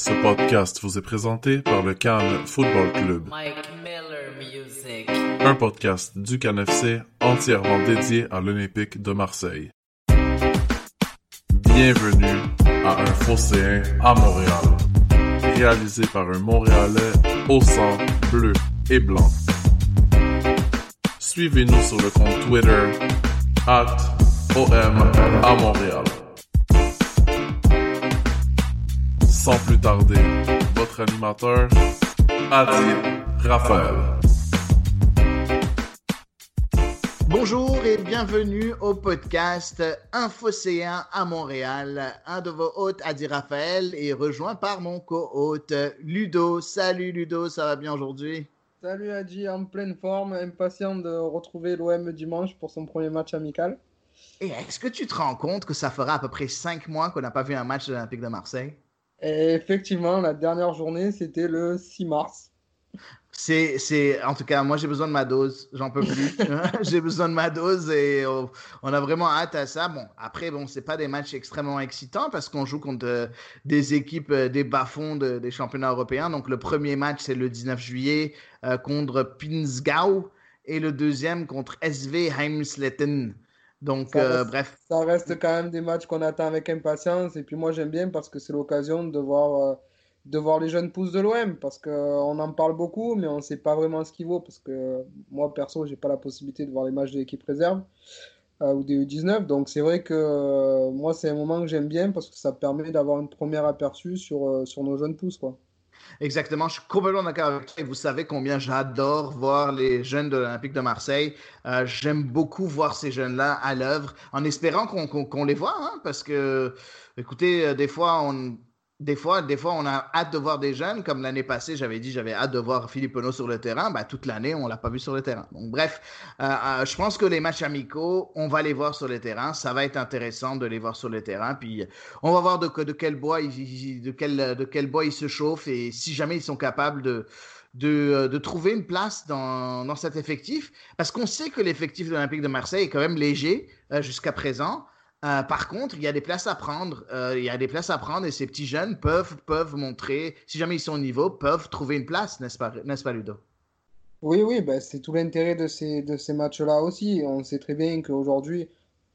Ce podcast vous est présenté par le Cannes Football Club. Mike Miller Music. Un podcast du Cannes FC entièrement dédié à l'Olympique de Marseille. Bienvenue à Un Phocéen à Montréal. Réalisé par un Montréalais au sang bleu et blanc. Suivez-nous sur le compte Twitter at OM à Montréal. Sans plus tarder, votre animateur, Adi Raphaël. Bonjour et bienvenue au podcast Infocéen à Montréal. Un de vos hôtes, Adi Raphaël, est rejoint par mon co-hôte Ludo. Salut Ludo, ça va bien aujourd'hui? Salut Adi, en pleine forme, impatient de retrouver l'OM dimanche pour son premier match amical. Et est-ce que tu te rends compte que ça fera à peu près cinq mois qu'on n'a pas vu un match de l'Olympique de Marseille? Et effectivement, la dernière journée, c'était le 6 mars. C'est, c'est, en tout cas, moi j'ai besoin de ma dose, j'en peux plus. j'ai besoin de ma dose et oh, on a vraiment hâte à ça. Bon, après, bon, c'est pas des matchs extrêmement excitants parce qu'on joue contre euh, des équipes euh, des bas-fonds de, des championnats européens. Donc le premier match c'est le 19 juillet euh, contre Pinsgau et le deuxième contre SV Heimsletten. Donc, Ça euh, bref, ça reste quand même des matchs qu'on attend avec impatience. Et puis moi, j'aime bien parce que c'est l'occasion de voir, euh, de voir les jeunes pousses de l'OM. Parce qu'on en parle beaucoup, mais on ne sait pas vraiment ce qu'il vaut. Parce que moi, perso, j'ai pas la possibilité de voir les matchs de l'équipe réserve euh, ou des U19. Donc c'est vrai que euh, moi, c'est un moment que j'aime bien parce que ça permet d'avoir une première aperçu sur, euh, sur nos jeunes pousses, quoi. Exactement, je suis complètement d'accord avec toi. Vous savez combien j'adore voir les jeunes de l'Olympique de Marseille. Euh, J'aime beaucoup voir ces jeunes-là à l'œuvre, en espérant qu'on les voit, hein, parce que, écoutez, euh, des fois, on, des fois, des fois, on a hâte de voir des jeunes. Comme l'année passée, j'avais dit, j'avais hâte de voir Philippe Penaud sur le terrain. Bah, toute l'année, on l'a pas vu sur le terrain. Donc, bref, euh, euh, je pense que les matchs amicaux, on va les voir sur le terrain. Ça va être intéressant de les voir sur le terrain. Puis, on va voir de, quel bois ils, se chauffent et si jamais ils sont capables de, de trouver une place dans, cet effectif. Parce qu'on sait que l'effectif de l'Olympique de Marseille est quand même léger euh, jusqu'à présent. Euh, par contre, il y a des places à prendre. Euh, y a des places à prendre et ces petits jeunes peuvent, peuvent montrer, si jamais ils sont au niveau, peuvent trouver une place, n'est-ce pas, n'est-ce pas, Ludo? Oui, oui, ben, c'est tout l'intérêt de ces, de ces matchs-là aussi. On sait très bien qu'aujourd'hui,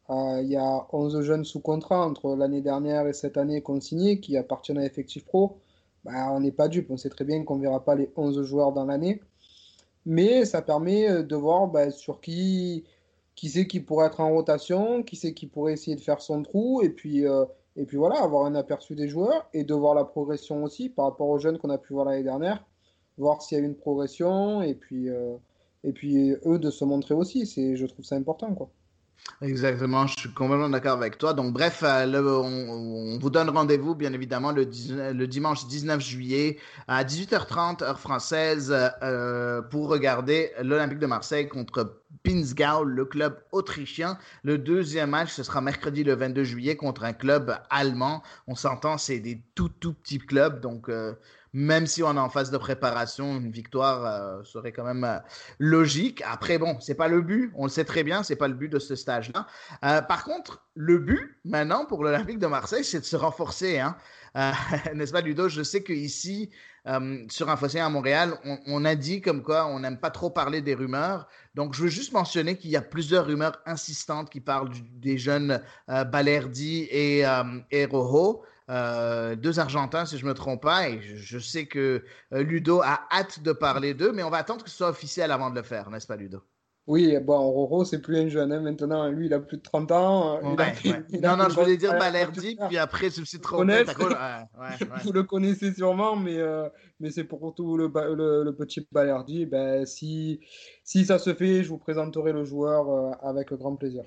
euh, il y a 11 jeunes sous contrat entre l'année dernière et cette année consignés qui appartiennent à Effectif Pro. Ben, on n'est pas dupe, on sait très bien qu'on ne verra pas les 11 joueurs dans l'année. Mais ça permet de voir ben, sur qui, qui c'est qui pourrait être en rotation, qui c'est qui pourrait essayer de faire son trou, et puis, euh, et puis voilà, avoir un aperçu des joueurs et de voir la progression aussi par rapport aux jeunes qu'on a pu voir l'année dernière voir s'il y a une progression et puis, euh, et puis eux de se montrer aussi. Je trouve ça important, quoi. Exactement, je suis complètement d'accord avec toi. Donc, bref, euh, on, vous donne rendez-vous, bien évidemment, le, 19 le dimanche 19 juillet à 18h30, heure française, euh, pour regarder l'Olympique de Marseille contre Pinsgau, le club autrichien. Le deuxième match, ce sera mercredi le 22 juillet contre un club allemand. On s'entend, c'est des tout, tout petits clubs. Donc, euh, même si on est en phase de préparation, une victoire euh, serait quand même euh, logique. Après, bon, c'est pas le but, on le sait très bien, c'est pas le but de ce stage-là. Euh, par contre, le but maintenant pour l'Olympique de Marseille, c'est de se renforcer. Hein. N'est-ce pas, Ludo? Je sais qu'ici, sur fossé à Montréal, on, a dit comme quoi on n'aime pas trop parler des rumeurs. Donc, je veux juste mentionner qu'il y a plusieurs rumeurs insistantes qui parlent des jeunes Balerdi et, et Rojo. Euh, deux Argentins, si je ne me trompe pas, et je, je sais que euh, Ludo a hâte de parler d'eux, mais on va attendre que ce soit officiel avant de le faire, n'est-ce pas, Ludo? Oui, bon, Roro, c'est plus un jeune, hein, maintenant, lui, il a plus de 30 ans. Ouais, a, ouais. non, non, je voulais dire Balerdi, puis après, je me suis trompé. Ouais, Vous le connaissez sûrement, mais, euh, mais c'est pour tout le, le, le, petit Balerdi. Ben, si, si ça se fait, je vous présenterai le joueur euh, avec grand plaisir.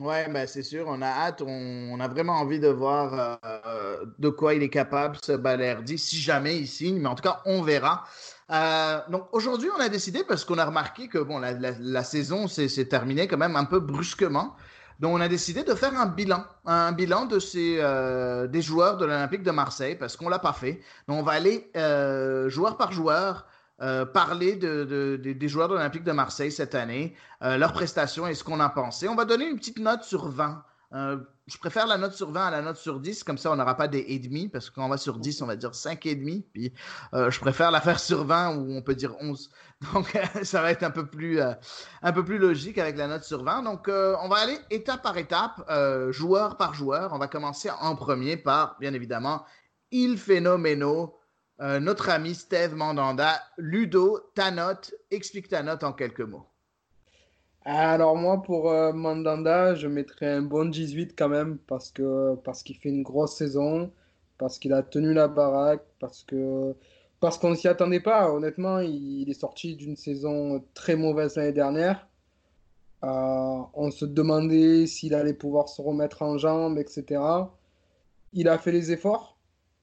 Ouais, ben c'est sûr, on a hâte, on, a vraiment envie de voir euh, de quoi il est capable, ce Balerdi, si jamais il signe, mais en tout cas, on verra. Euh, donc aujourd'hui, on a décidé, parce qu'on a remarqué que bon, la, saison s'est terminée quand même un peu brusquement, donc on a décidé de faire un bilan, un bilan de ces, euh, des joueurs de l'Olympique de Marseille, parce qu'on l'a pas fait. Donc on va aller joueur par joueur euh, parler de, des joueurs de l'Olympique de Marseille cette année, euh, leurs prestations et ce qu'on a pensé. On va donner une petite note sur 20. Euh, je préfère la note sur 20 à la note sur 10, comme ça on n'aura pas des et demi, parce que quand on va sur 10, on va dire 5 et demi. Puis je préfère la faire sur 20 où on peut dire 11. Donc ça va être un peu plus, un peu plus logique avec la note sur 20. Donc on va aller étape par étape, joueur par joueur. On va commencer en premier par, bien évidemment, Il Phénoméno euh, notre ami Steve Mandanda. Ludo, ta note, explique ta note en quelques mots. Alors moi, pour euh, Mandanda, je mettrais un bon 18 quand même, parce parce qu'il fait une grosse saison, parce qu'il a tenu la baraque, parce que parce qu'on ne s'y attendait pas. Honnêtement, il, est sorti d'une saison très mauvaise l'année dernière. Euh, on se demandait s'il allait pouvoir se remettre en jambes, etc. Il a fait les efforts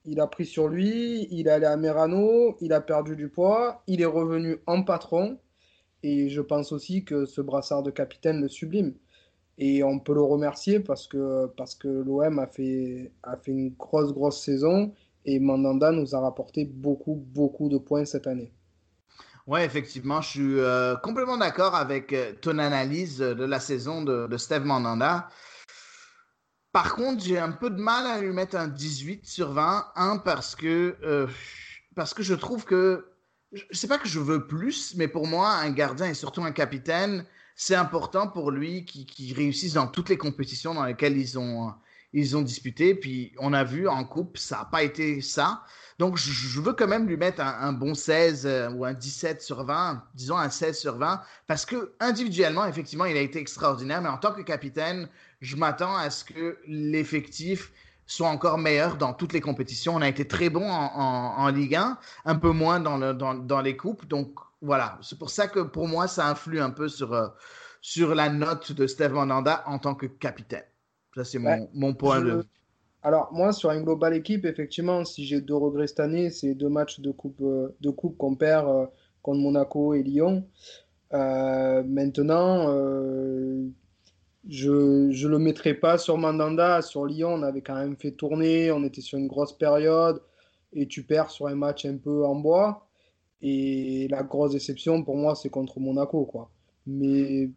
il a pris sur lui, il est allé à Merano, il a perdu du poids, il est revenu en patron. Et je pense aussi que ce brassard de capitaine le sublime. Et on peut le remercier parce que, parce que l'OM a fait, a fait une grosse, grosse saison. Et Mandanda nous a rapporté beaucoup, beaucoup de points cette année. Oui, effectivement, je suis euh, complètement d'accord avec euh, ton analyse de la saison de, de Steve Mandanda. Par contre, j'ai un peu de mal à lui mettre un 18 sur 20. Un, parce que, euh, parce que je trouve que. Je sais pas que je veux plus, mais pour moi, un gardien et surtout un capitaine, c'est important pour lui qu'il réussisse dans toutes les compétitions dans lesquelles ils ont, ils ont disputé. Puis on a vu en coupe, ça n'a pas été ça. Donc je veux quand même lui mettre un, bon 16 euh, ou un 17 sur 20, disons un 16 sur 20, parce que individuellement, effectivement, il a été extraordinaire, mais en tant que capitaine, je m'attends à ce que l'effectif soit encore meilleur dans toutes les compétitions. On a été très bon en, Ligue 1, un peu moins dans, dans, les coupes. Donc voilà, c'est pour ça que pour moi, ça influe un peu sur, euh, sur la note de Steve Mandanda en tant que capitaine. Ça, c'est mon, point de vue. Alors, moi, sur une globale équipe, effectivement, si j'ai deux regrets cette année, c'est deux matchs de coupe, euh, de coupe qu'on perd euh, contre Monaco et Lyon. maintenant, je ne le mettrai pas sur Mandanda. Sur Lyon, on avait quand même fait tourner, on était sur une grosse période, et tu perds sur un match un peu en bois. Et la grosse déception pour moi, c'est contre Monaco. Quoi. Mais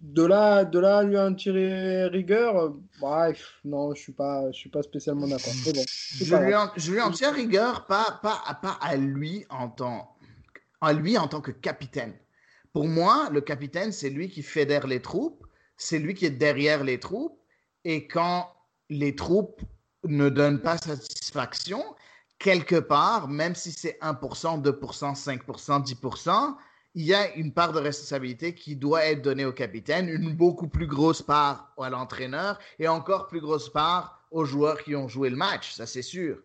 de là, de là lui en tirer rigueur, bref, non, je ne suis, pas, je suis pas spécialement d'accord. je, lui en, je lui en tire rigueur, pas, pas, pas à, lui en tant, à lui en tant que capitaine. Pour moi, le capitaine, c'est lui qui fédère les troupes c'est lui qui est derrière les troupes. Et quand les troupes ne donnent pas satisfaction, quelque part, même si c'est 1%, 2%, 5%, 10%, il y a une part de responsabilité qui doit être donnée au capitaine, une beaucoup plus grosse part à l'entraîneur et encore plus grosse part aux joueurs qui ont joué le match, ça c'est sûr.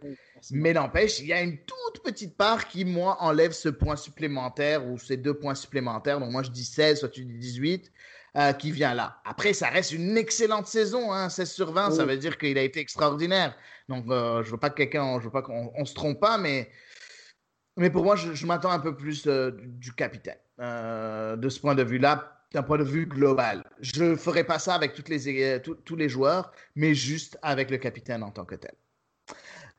Mais n'empêche, il y a une toute petite part qui, moi, enlève ce point supplémentaire ou ces deux points supplémentaires. Donc moi je dis 16, soit tu dis 18. Euh, qui vient là. Après, ça reste une excellente saison, hein, 16 sur 20, ça veut dire qu'il a été extraordinaire. Donc, euh, je veux pas que quelqu'un, je veux pas qu'on se trompe pas, mais, mais pour moi, je, m'attends un peu plus euh, du capitaine de ce point de vue-là, d'un point de vue global. Je ne ferai pas ça avec les, tous les joueurs, mais juste avec le capitaine en tant que tel.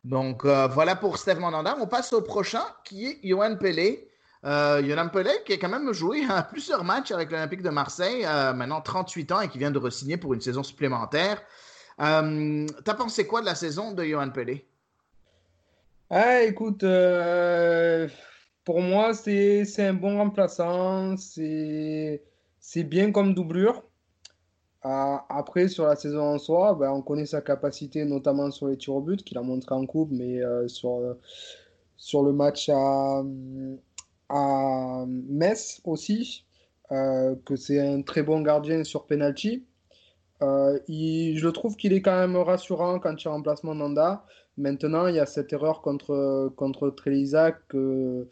Donc, voilà pour Steve Mandanda. On passe au prochain, qui est Johan Pelé. Euh, Yonan Pelé qui a quand même joué à plusieurs matchs avec l'Olympique de Marseille, euh, maintenant 38 ans et qui vient de re-signer pour une saison supplémentaire. Euh, T'as pensé quoi de la saison de Yohan Pelé ah, Écoute, euh, pour moi, c'est un bon remplaçant. C'est bien comme doublure. après, sur la saison en soi, ben, on connaît sa capacité, notamment sur les tirs au but, qu'il a montré en coupe, mais sur, sur le match à à Metz aussi, euh, que c'est un très bon gardien sur penalty. Euh, je trouve qu'il est quand même rassurant quand il remplace Nanda. Maintenant, il y a cette erreur contre, contre Trélisa que,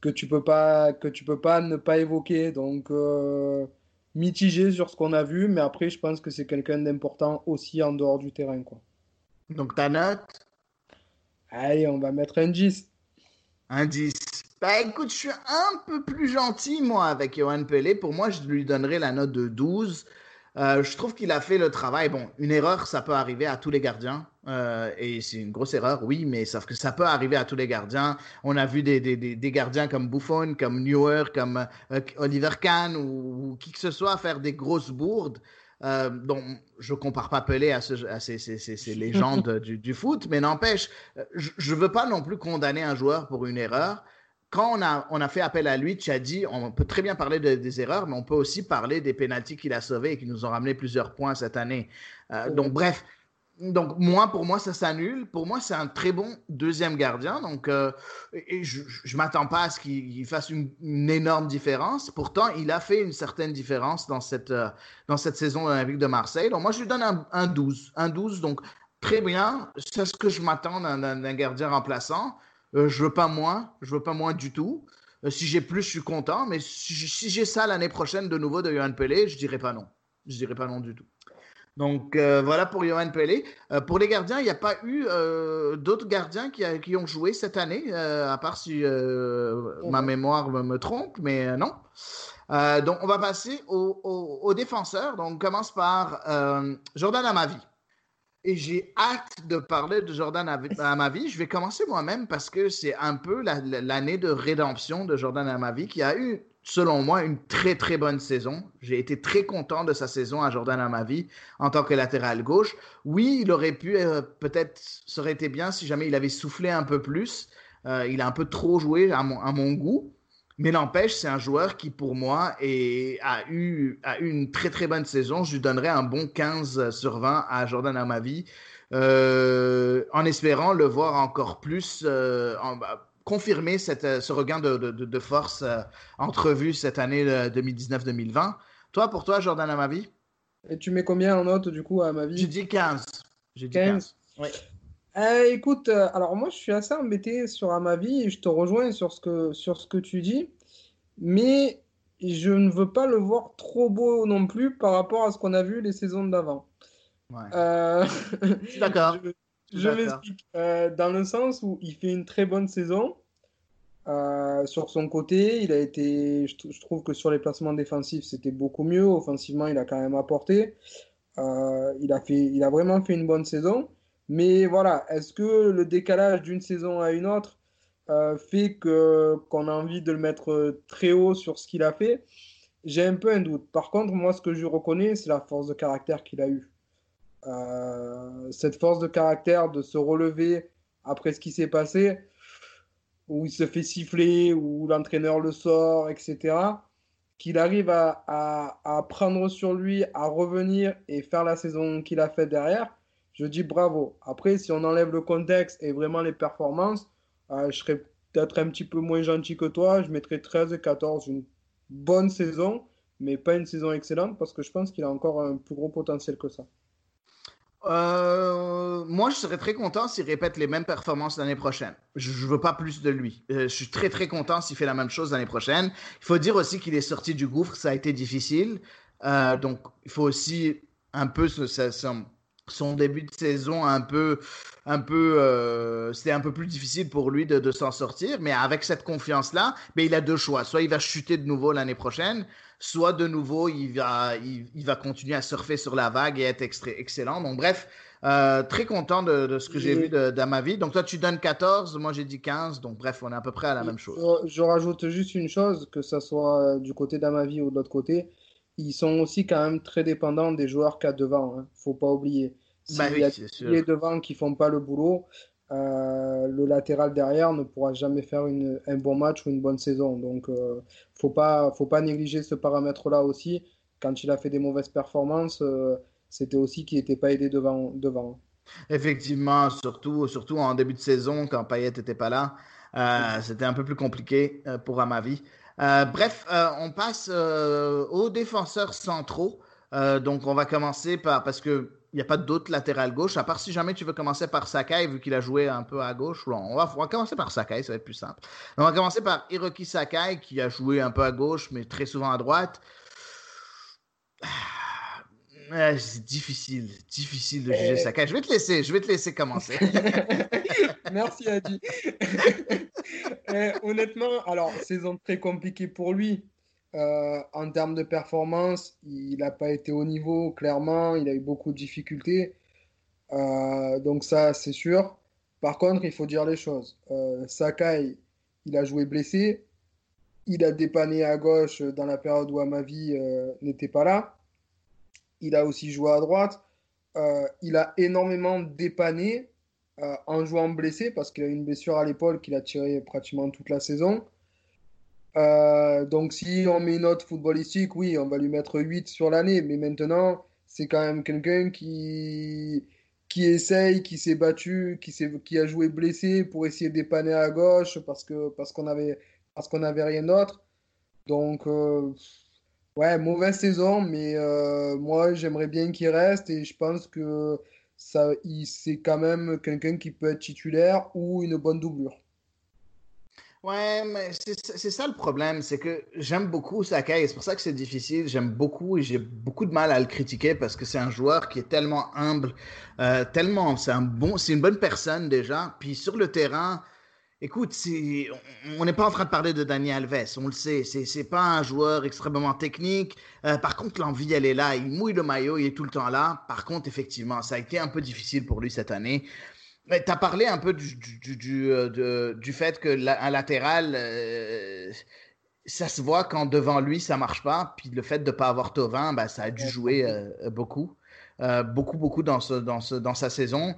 que tu peux pas que tu peux pas ne pas évoquer. Donc, euh, mitigé sur ce qu'on a vu, mais après, je pense que c'est quelqu'un d'important aussi en dehors du terrain. Quoi. Donc ta note? Allez, on va mettre un 10. Un 10. Bah écoute, je suis un peu plus gentil, moi, avec Johan Pelé. Pour moi, je lui donnerai la note de 12. Euh, je trouve qu'il a fait le travail. Bon, une erreur, ça peut arriver à tous les gardiens. Euh, et c'est une grosse erreur, oui, mais sauf que ça peut arriver à tous les gardiens. On a vu des, des, des gardiens comme Buffon, comme Neuer, comme euh, Oliver Kahn ou, qui que ce soit faire des grosses bourdes. Euh, donc, je compare pas Pelé à, ce, à ces, ces, ces, légendes du, du, foot, mais n'empêche, je ne veux pas non plus condamner un joueur pour une erreur quand on a, on a fait appel à lui, tu as dit, on peut très bien parler des erreurs, mais on peut aussi parler des pénalties qu'il a sauvés et qui nous ont ramené plusieurs points cette année. Euh, donc, bref. Donc, moi, pour moi, ça s'annule. Pour moi, c'est un très bon deuxième gardien. Donc, euh, et je ne m'attends pas à ce qu'il fasse une, énorme différence. Pourtant, il a fait une certaine différence dans cette, euh, dans cette saison olympique de Marseille. Donc, moi, je lui donne un, un 12. Un 12, donc très bien. C'est ce que je m'attends d'un gardien remplaçant. Euh, je veux pas moins, je veux pas moins du tout. Euh, si j'ai plus, je suis content. Mais si, j'ai ça l'année prochaine de nouveau de Johan Pelé, je dirais pas non. Je dirais pas non du tout. Donc euh, voilà pour Johan Pelé. pour les gardiens, il n'y a pas eu d'autres gardiens qui, qui, ont joué cette année, à part si ma mémoire me, trompe, mais non. donc on va passer aux, défenseurs. Donc on commence par Jordan Amavi et j'ai hâte de parler de Jordan à, ma vie. Je vais commencer moi-même parce que c'est un peu l'année de rédemption de Jordan à ma vie qui a eu, selon moi, une très très bonne saison. J'ai été très content de sa saison à Jordan à ma vie en tant que latéral gauche. Oui, il aurait pu, euh, peut-être, ça aurait été bien si jamais il avait soufflé un peu plus. Euh, il a un peu trop joué à mon goût. Mais n'empêche, c'est un joueur qui, pour moi, a, eu, a eu une très très bonne saison. Je lui donnerais un bon 15 sur 20 à Jordan Amavi, euh, en espérant le voir encore plus euh, bah, confirmer cette, ce regain de, de, force euh, entrevu cette année 2019-2020. Toi, pour toi, Jordan Amavi? Et tu mets combien en note du coup à Amavi? J'ai dit 15. J'ai dit 15. Oui. Euh, écoute, euh, alors moi je suis assez embêté sur Amavi et je te rejoins sur ce que, sur ce que tu dis, mais je ne veux pas le voir trop beau non plus par rapport à ce qu'on a vu les saisons d'avant. Euh, d'accord. je, m'explique. dans le sens où il fait une très bonne saison. sur son côté, il a été, je, trouve que sur les placements défensifs, c'était beaucoup mieux. Offensivement, il a quand même apporté. il, a fait, il a vraiment fait une bonne saison. Mais voilà, est-ce que le décalage d'une saison à une autre euh, fait qu'on a envie de le mettre euh, très haut sur ce qu'il a fait? J'ai un peu un doute. Par contre, moi, ce que je reconnais, c'est la force de caractère qu'il a eue. Euh, cette force de caractère de se relever après ce qui s'est passé, où il se fait siffler, où l'entraîneur le sort, etc. Qu'il arrive à, à prendre sur lui, à revenir et faire la saison qu'il a faite derrière je dis bravo. Après, si on enlève le contexte et vraiment les performances, euh, je serais peut-être un petit peu moins gentil que toi. Je mettrais 13 et 14, une bonne saison, mais pas une saison excellente parce que je pense qu'il a encore un plus gros potentiel que ça. Euh, moi, je serais très content s'il répète les mêmes performances l'année prochaine. Je ne veux pas plus de lui. Euh, je suis très, très content s'il fait la même chose l'année prochaine. Il faut dire aussi qu'il est sorti du gouffre, ça a été difficile. donc, il faut aussi un peu se, son début de saison un peu, un peu, euh, c'était un peu plus difficile pour lui de, s'en sortir. Mais avec cette confiance-là, mais il a deux choix. Soit il va chuter de nouveau l'année prochaine, soit de nouveau il va, il, va continuer à surfer sur la vague et être excellent. Donc bref, euh, très content de, ce que j'ai vu dans ma vie. Donc toi tu donnes 14, moi j'ai dit 15. Donc bref, on est à peu près à la même chose. Je, rajoute juste une chose, que ce soit du côté d'Amavi ou de l'autre côté ils sont aussi quand même très dépendants des joueurs qu'il y a devant. Hein. Faut pas oublier. Bah S'il y a les devant qui font pas le boulot, euh, le latéral derrière ne pourra jamais faire une, un bon match ou une bonne saison. Donc, euh, faut pas, faut pas négliger ce paramètre-là aussi. Quand il a fait des mauvaises performances, euh, c'était aussi qu'il n'était pas aidé devant, devant. Effectivement, surtout, surtout en début de saison, quand Payet n'était pas là, c'était un peu plus compliqué pour Amavi. Euh, bref, euh, on passe euh, aux défenseurs centraux. donc, on va commencer par, parce qu'il n'y a pas d'autre latéral gauche, à part si jamais tu veux commencer par Sakai, vu qu'il a joué un peu à gauche. on, va, commencer par Sakai, ça va être plus simple. On va commencer par Hiroki Sakai, qui a joué un peu à gauche, mais très souvent à droite. Ah, c'est difficile, difficile de juger Sakai. Je vais te laisser, je vais te laisser commencer. Merci Adi. honnêtement, alors saison très compliquée pour lui. Euh, en termes de performance, il n'a pas été au niveau, clairement. Il a eu beaucoup de difficultés. Euh, donc ça, c'est sûr. Par contre, il faut dire les choses. Euh, Sakai, il a joué blessé. Il a dépanné à gauche dans la période où Amavi n'était pas là. Il a aussi joué à droite. il a énormément dépanné en jouant blessé parce qu'il a une blessure à l'épaule qu'il a tiré pratiquement toute la saison. Euh, donc si on met une note footballistique, oui, on va lui mettre 8 sur l'année, mais maintenant, c'est quand même quelqu'un qui, qui essaye, qui s'est battu, qui, qui a joué blessé pour essayer de dépanner à gauche parce que parce qu'on avait parce qu'on n'avait rien d'autre. Donc euh, ouais, mauvaise saison, mais euh, moi j'aimerais bien qu'il reste et je pense que ça, c'est quand même quelqu'un qui peut être titulaire ou une bonne doublure. Ouais, mais c'est ça le problème, c'est que j'aime beaucoup Sakai, c'est pour ça que c'est difficile. J'aime beaucoup et j'ai beaucoup de mal à le critiquer parce que c'est un joueur qui est tellement humble, euh, tellement, c'est un bon, c'est une bonne personne déjà. Puis sur le terrain, écoute, on n'est pas en train de parler de Daniel Alves, on le sait, c'est pas un joueur extrêmement technique. Euh, par contre, l'envie, elle est là, il mouille le maillot, il est tout le temps là. Par contre, effectivement, ça a été un peu difficile pour lui cette année. Tu as parlé un peu du, du, du, euh, du fait que un latéral, euh, ça se voit quand devant lui, ça marche pas. Puis le fait de ne pas avoir Tovin, bah, ça a dû jouer beaucoup. beaucoup, beaucoup dans, ce, dans, ce, dans sa saison.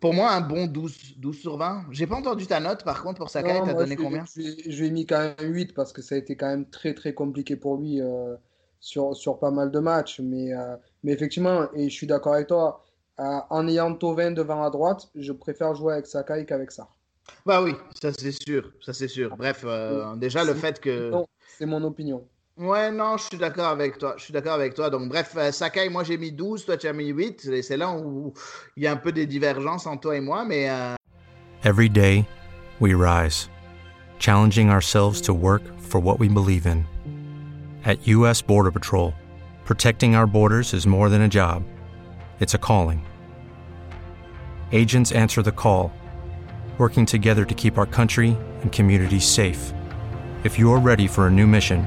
Pour moi, un bon 12, 12 sur 20. J'ai pas entendu ta note, par contre, pour Sakai, tu as donné combien? Je lui ai mis quand même 8 parce que ça a été quand même très, très compliqué pour lui sur, sur pas mal de matchs. Mais, mais effectivement, et je suis d'accord avec toi, euh, en ayant Tovin devant à droite, je préfère jouer avec Sakai qu'avec ça. Bah oui, ça c'est sûr, ça c'est sûr. Bref, euh, déjà le fait que. C'est mon opinion. Ouais, non, je suis d'accord avec toi. Je suis d'accord avec toi. Donc, bref, euh, Sakai, moi j'ai mis 12, toi tu as mis 8. C'est là où il y a un peu des divergences entre toi et moi, mais. Euh, Every day, we rise, challenging ourselves to work for what we believe in. At U.S. Border Patrol, protecting our borders is more than a job, it's a calling. Agents answer the call, working together to keep our country and communities safe. If you're ready for a new mission,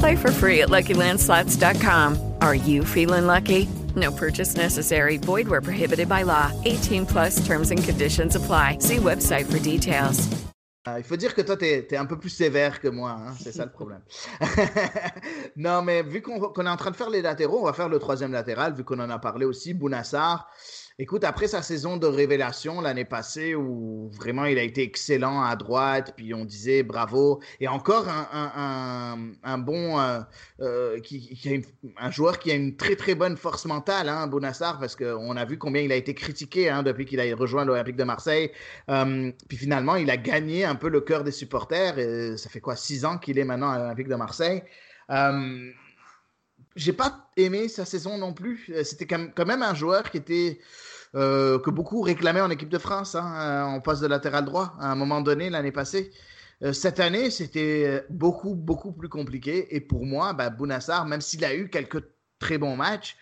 Play for free at LuckyLandSlots.com. Are you feeling lucky? No purchase necessary. Void where prohibited by law. 18 plus terms and conditions apply. See website for details. Euh, il faut dire que toi, tu es, un peu plus sévère que moi, hein, c'est ça le problème. non, mais vu qu'on est en train de faire les latéraux, on va faire le troisième latéral, vu qu'on en a parlé aussi, Bounassar. Écoute, après sa saison de révélation l'année passée, où vraiment il a été excellent à droite, puis on disait bravo, et encore un, bon, euh, euh, un joueur qui a une très très bonne force mentale, hein, Bounassar, parce qu'on a vu combien il a été critiqué hein, depuis qu'il a rejoint l'Olympique de Marseille. Euh, puis finalement, il a gagné un peu le cœur des supporters. Ça fait quoi, six ans qu'il est maintenant à l'Olympique de Marseille. J'ai pas aimé sa saison non plus. C'était quand même un joueur qui était euh, que beaucoup réclamaient en équipe de France hein, en poste de latéral droit à un moment donné l'année passée. Euh, cette année, c'était beaucoup, beaucoup plus compliqué. Et pour moi, bah, Bounassar, même s'il a eu quelques très bons matchs,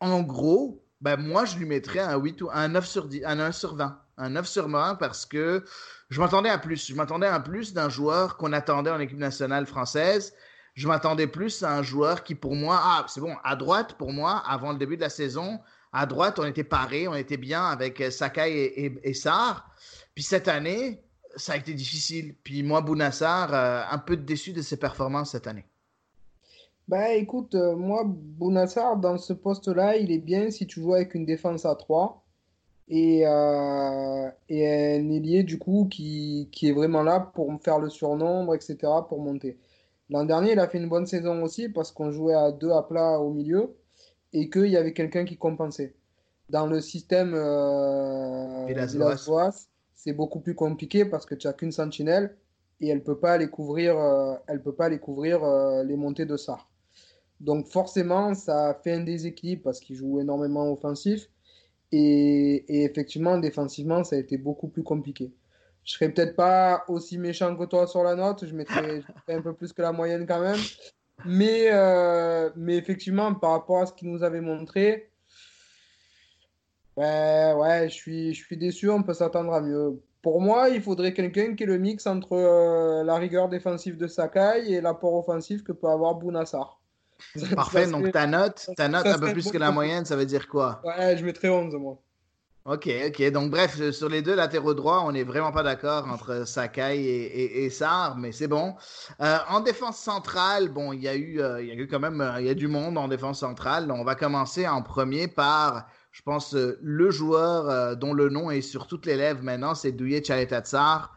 en gros, bah, moi, je lui mettrais un 8 ou un 9 sur 10, un 1 sur 20. Un 9 sur 20 parce que je m'attendais à plus. Je m'attendais à plus d'un joueur qu'on attendait en équipe nationale française. Je m'attendais plus à un joueur qui, pour moi, ah, c'est bon, à droite, pour moi, avant le début de la saison, à droite, on était paré, on était bien avec euh, Sakai et, et, Sarr. Puis cette année, ça a été difficile. Puis moi, Bounassar, euh, un peu déçu de ses performances cette année. Ben écoute, euh, moi, Bounassar, dans ce poste-là, il est bien si tu joues avec une défense à 3 et, et un ailier, du coup, qui, qui, est vraiment là pour faire le surnombre, etc., pour monter. L'an dernier, il a fait une bonne saison aussi parce qu'on jouait à deux à plat au milieu. Et qu'il y avait quelqu'un qui compensait. Dans le système euh, Villas-Boas, c'est beaucoup plus compliqué parce que tu n'as qu'une sentinelle et elle peut pas aller couvrir, euh, elle peut pas aller couvrir euh, les montées de Sar. Donc forcément, ça fait un déséquilibre parce qu'il joue énormément offensif et, et, effectivement défensivement, ça a été beaucoup plus compliqué. Je serais peut-être pas aussi méchant que toi sur la note, je mettrais, je mettrais un peu plus que la moyenne quand même, mais euh, mais effectivement par rapport à ce qu'il nous avait montré, Ouais, ouais, je suis, je suis déçu, on peut s'attendre à mieux. Pour moi, il faudrait quelqu'un qui ait le mix entre euh, la rigueur défensive de Sakai et l'apport offensif que peut avoir Bounassar. Parfait, donc ta note, ta note un peu plus que la moyenne, ça veut dire quoi? Ouais, je mettrais 11 moi. Ok, ok. Donc, bref, euh, sur les deux latéraux droits, on n'est vraiment pas d'accord entre Sakai et, Sar, mais c'est bon. Euh, en défense centrale, bon, il y, a eu, il y a eu quand même il y a du monde en défense centrale. On va commencer en premier par je pense, euh, le joueur euh, dont le nom est sur toutes les lèvres maintenant, c'est Douye Chaletatsar.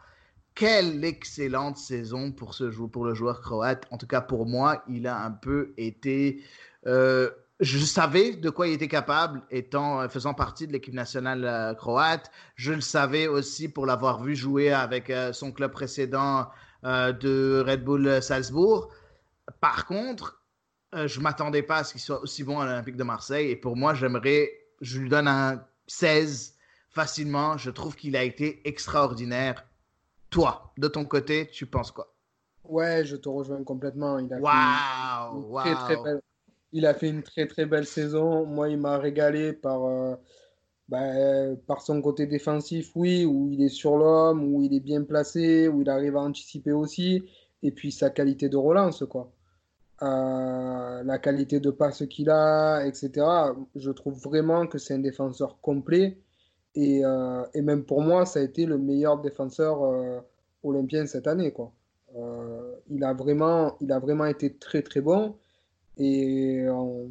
Quelle excellente saison pour, ce pour le joueur croate. En tout cas, pour moi, il a un peu été. Euh, je savais de quoi il était capable, étant faisant partie de l'équipe nationale croate. Je le savais aussi pour l'avoir vu jouer avec son club précédent de Red Bull Salzbourg. Par contre, je m'attendais pas à ce qu'il soit aussi bon à l'Olympique de Marseille. Et pour moi, j'aimerais je lui donne un 16 facilement. Je trouve qu'il a été extraordinaire. Toi, de ton côté, tu penses quoi? Ouais, je te rejoins complètement. Il a, fait, une, Très, très belle, il a fait une très très belle saison. Moi, il m'a régalé par, euh, bah, par son côté défensif, oui, où il est sur l'homme, où il est bien placé, où il arrive à anticiper aussi. Et puis sa qualité de relance, quoi la qualité de passe qu'il a, etc. Je trouve vraiment que c'est un défenseur complet. Et, euh, et, même pour moi, ça a été le meilleur défenseur euh, olympien cette année. Quoi. Euh, il, a vraiment, il a vraiment été très très bon. Et on,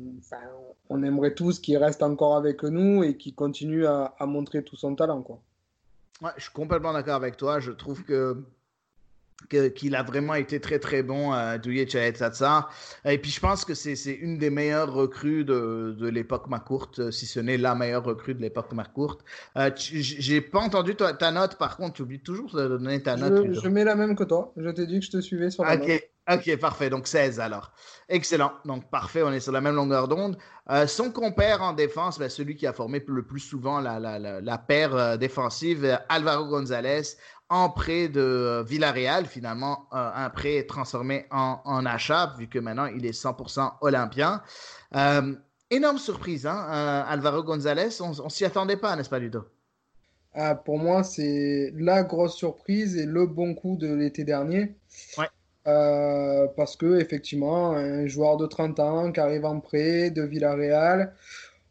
on aimerait tous qu'il reste encore avec nous et qu'il continue à, à, montrer tout son talent. Quoi. Ouais, je suis complètement d'accord avec toi. Je trouve que qu'il a vraiment été très très bon à Douye Tsatsar. Et puis je pense que c'est une des meilleures recrues de, de l'époque Macourte, si ce n'est la meilleure recrue de l'époque Macourte. Euh, J'ai pas entendu ta, ta, note, par contre, tu oublies toujours de donner ta note. Je, mets la même que toi. Je t'ai dit que je te suivais sur la note. Ok, parfait. Donc 16 alors. Excellent. Donc parfait, on est sur la même longueur d'onde. Euh, son compère en défense, ben, celui qui a formé le plus souvent la, la, la, la paire euh, défensive, Alvaro González, en prêt de euh, Villarreal, finalement, euh, un prêt transformé en, en, achat, vu que maintenant il est 100% olympien. Euh, énorme surprise, hein, Alvaro González, on, on s'y attendait pas, n'est-ce pas, Ludo? Ah, Pour moi, c'est la grosse surprise et le bon coup de l'été dernier. Ouais. Parce que effectivement, un joueur de 30 ans qui arrive en prêt de Villarreal,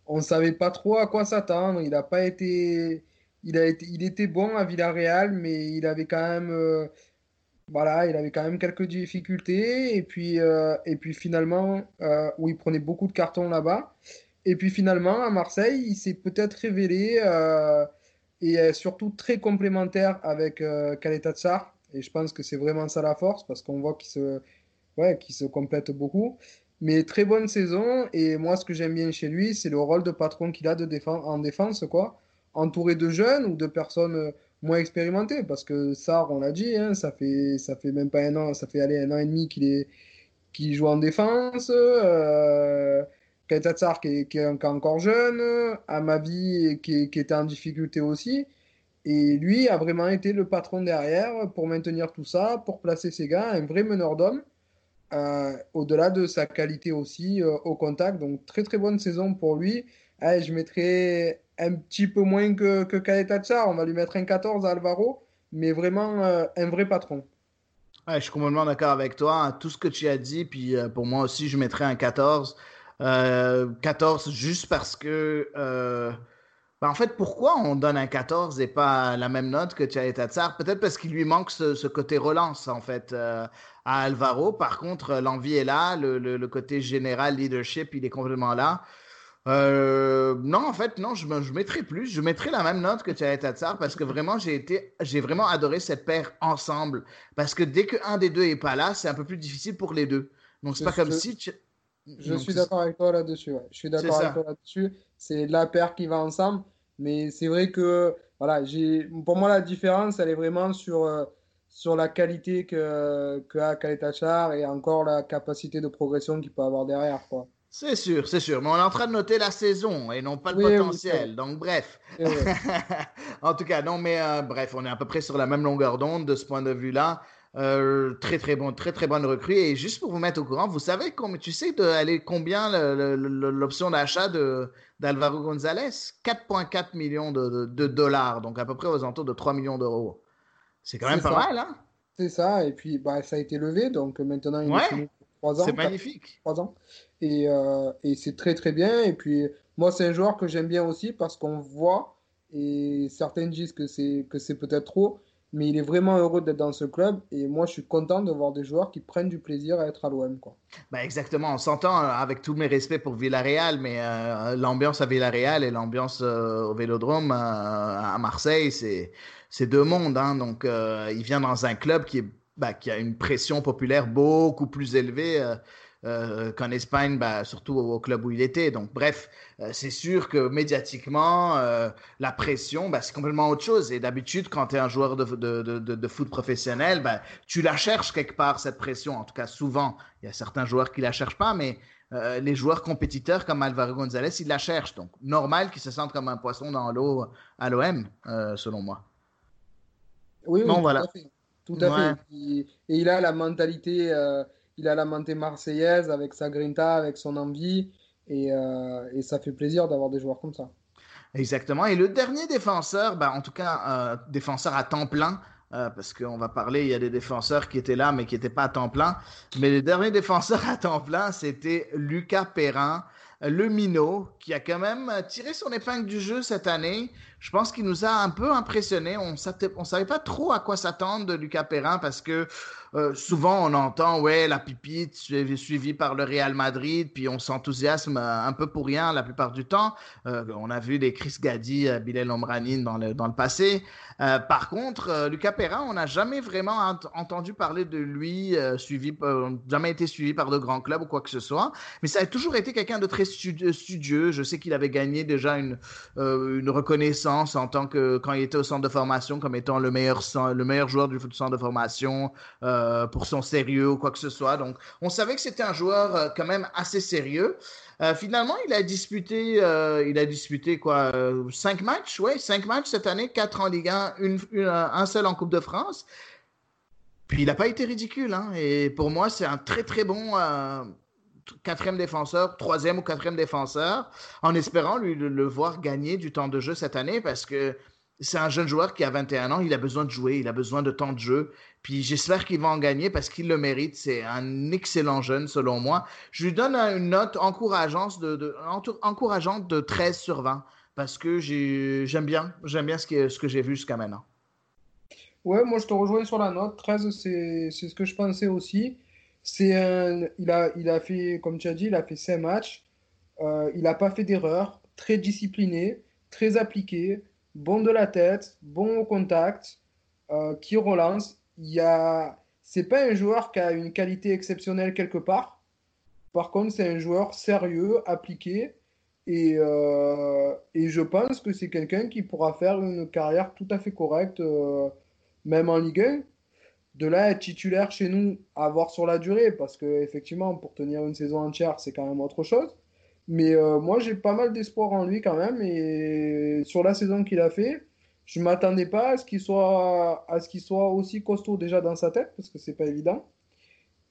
on ne savait pas trop à quoi s'attendre. Il n'a pas été il, a été, il était bon à Villarreal, mais il avait quand même, euh, voilà, il avait quand même quelques difficultés. Et puis, euh, et puis finalement, euh, où il prenait beaucoup de cartons là-bas. Et puis finalement, à Marseille, il s'est peut-être révélé et surtout très complémentaire avec euh, Tsar. Et je pense que c'est vraiment ça la force parce qu'on voit qu'il se, ouais, qu'il se complète beaucoup. Mais très bonne saison. Et moi, ce que j'aime bien chez lui, c'est le rôle de patron qu'il a de défense, en défense, quoi entouré de jeunes ou de personnes euh, moins expérimentées parce que Sarr, on l'a dit, hein, ça fait ça fait même pas un an, ça fait aller un an et demi qu'il est qu'il joue en défense. Euh, Kaitatsar qui qui est encore jeune, Amavi qui, qui était en difficulté aussi. Et lui a vraiment été le patron derrière pour maintenir tout ça, pour placer ses gars, un vrai meneur d'hommes, euh, au-delà de sa qualité aussi euh, au contact. Donc très très bonne saison pour lui. Allez, je mettrai un petit peu moins que, que On va lui mettre un 14 à Alvaro, mais vraiment euh, un vrai patron. je suis complètement d'accord avec toi. Tout ce que tu as dit, puis pour moi aussi, je mettrais un 14. 14 euh, juste parce que. Ben, en fait, pourquoi on donne un 14 et pas la même note que Tchalet Peut-être parce qu'il lui manque ce, côté relance, en fait, à Alvaro. Par contre, l'envie est là, le, le, côté général leadership, il est complètement là. Euh, non, en fait, non, je, je mettrai plus. Je mettrai la même note que Tatsar parce que vraiment, j'ai été, j'ai vraiment adoré cette paire ensemble. Parce que dès qu'un des deux est pas là, c'est un peu plus difficile pour les deux. Donc, c'est pas comme si. Je Donc, suis d'accord avec toi là-dessus. ouais. Je suis d'accord avec toi là-dessus. C'est la paire qui va ensemble. Mais c'est vrai que voilà, pour moi la différence, elle est vraiment sur, euh, sur la qualité que, que a Kaletachar et encore la capacité de progression qu'il peut avoir derrière. Quoi. C'est sûr, c'est sûr. Mais on est en train de noter la saison et non pas le Oui, potentiel. Donc, bref. En tout cas, non, mais euh, bref, on est à peu près sur la même longueur d'onde de ce point de vue-là. Euh, très, très bon, très, très bonne recrue. Et juste pour vous mettre au courant, vous savez combien, tu sais de aller combien l'option d'achat de d'Alvaro Gonzalez 4,4 millions de, de- de dollars, donc à peu près aux alentours de 3 millions d'euros. C'est quand même pas ça. mal, hein? C'est ça. Et puis bah, ça a été levé. Donc maintenant, il Ouais. est fini pour 3 ans. C'est magnifique. trois ans. Et, euh, et c'est très très bien. Et puis moi, c'est un joueur que j'aime bien aussi parce qu'on voit, et certains disent que c'est que c'est peut-être trop, mais il est vraiment heureux d'être dans ce club. Et moi, je suis content de voir des joueurs qui prennent du plaisir à être à l'OM. Ben exactement, on s'entend euh, avec tous mes respects pour Villarreal, mais euh, l'ambiance à Villarreal et l'ambiance euh, au Vélodrome euh, à Marseille, c'est deux mondes. Hein, donc, il vient dans un club qui, est, ben, qui a une pression populaire beaucoup plus élevée euh, qu'en Espagne, ben, surtout au, au club où il était. Donc, bref, euh, c'est sûr que médiatiquement, euh, la pression, ben, c'est complètement autre chose. Et d'habitude, quand tu es un joueur de, de, de, de, de foot professionnel, ben, tu la cherches quelque part, cette pression. En tout cas, souvent. Il y a certains joueurs qui la cherchent pas, mais euh, les joueurs compétiteurs comme Alvaro Gonzalez, ils la cherchent. Donc, normal qu'ils se sentent comme un poisson dans l'eau à l'OM, euh, selon moi. Oui, oui, tout voilà. à fait. Tout à Ouais. fait. Il- et il a la mentalité, euh, il a la mentalité marseillaise avec sa grinta, avec son envie. Et, euh, et ça fait plaisir d'avoir des joueurs comme ça. Exactement. Et le dernier défenseur, ben, en tout cas, euh, défenseur à temps plein, euh, parce qu'on va parler, il y a des défenseurs qui étaient là, mais qui n'étaient pas à temps plein. Mais le dernier défenseur à temps plein, c'était Lucas Perrin, le minot, qui a quand même tiré son épingle du jeu cette année. Je pense qu'il nous a un peu impressionné. On ne savait pas trop à quoi s'attendre de Lucas Perrin parce que euh, souvent on entend ouais la pipite suivie suivi par le Real Madrid, puis on s'enthousiasme euh, un peu pour rien la plupart du temps. Euh, on a vu des Chris Gadi, Bilal Omranin dans le, dans le passé. Par contre, Lucas Perrin, on n'a jamais vraiment ent entendu parler de lui, suivi, jamais été suivi par de grands clubs ou quoi que ce soit. Mais ça a toujours été quelqu'un de très studi studieux. Je sais qu'il avait gagné déjà une, une reconnaissance en tant que quand il était au centre de formation comme étant le meilleur, le meilleur joueur du centre de formation euh, pour son sérieux ou quoi que ce soit. Donc, on savait que c'était un joueur euh, quand même assez sérieux. Euh, finalement, il a disputé, il a disputé quoi, cinq matchs, ouais, cinq matchs cette année, quatre en Ligue 1, une, un seul en Coupe de France. Puis il n'a pas été ridicule, hein, et pour moi, c'est un très très bon quatrième défenseur, troisième ou quatrième défenseur, en espérant lui le, voir gagner du temps de jeu cette année parce que c'est un jeune joueur qui a 21 ans, il a besoin de jouer, il a besoin de temps de jeu. Puis j'espère qu'il va en gagner parce qu'il le mérite. C'est un excellent jeune selon moi. Je lui donne une note encourageante de, de, encourageante de 13 sur 20 parce que j'aime bien, j'aime bien ce, qui, ce que j'ai vu jusqu'à maintenant. Ouais, moi je te rejoins sur la note. 13, c'est ce que je pensais aussi. C'est un, il a, il a fait, comme tu as dit, il a fait 5 matchs. Euh, il n'a pas fait d'erreur. Très discipliné, très appliqué, bon de la tête, bon au contact, euh, qui relance. Il a, c'est pas un joueur qui a une qualité exceptionnelle quelque part. Par contre, c'est un joueur sérieux, appliqué. Et, euh, et je pense que c'est quelqu'un qui pourra faire une carrière tout à fait correcte, même en Ligue 1 de là être titulaire chez nous, à voir sur la durée, parce que effectivement, pour tenir une saison entière, c'est quand même autre chose. Mais euh, moi, j'ai pas mal d'espoir en lui quand même, et sur la saison qu'il a fait, je m'attendais pas à ce qu'il soit, à ce qu'il soit aussi costaud déjà dans sa tête, parce que c'est pas évident.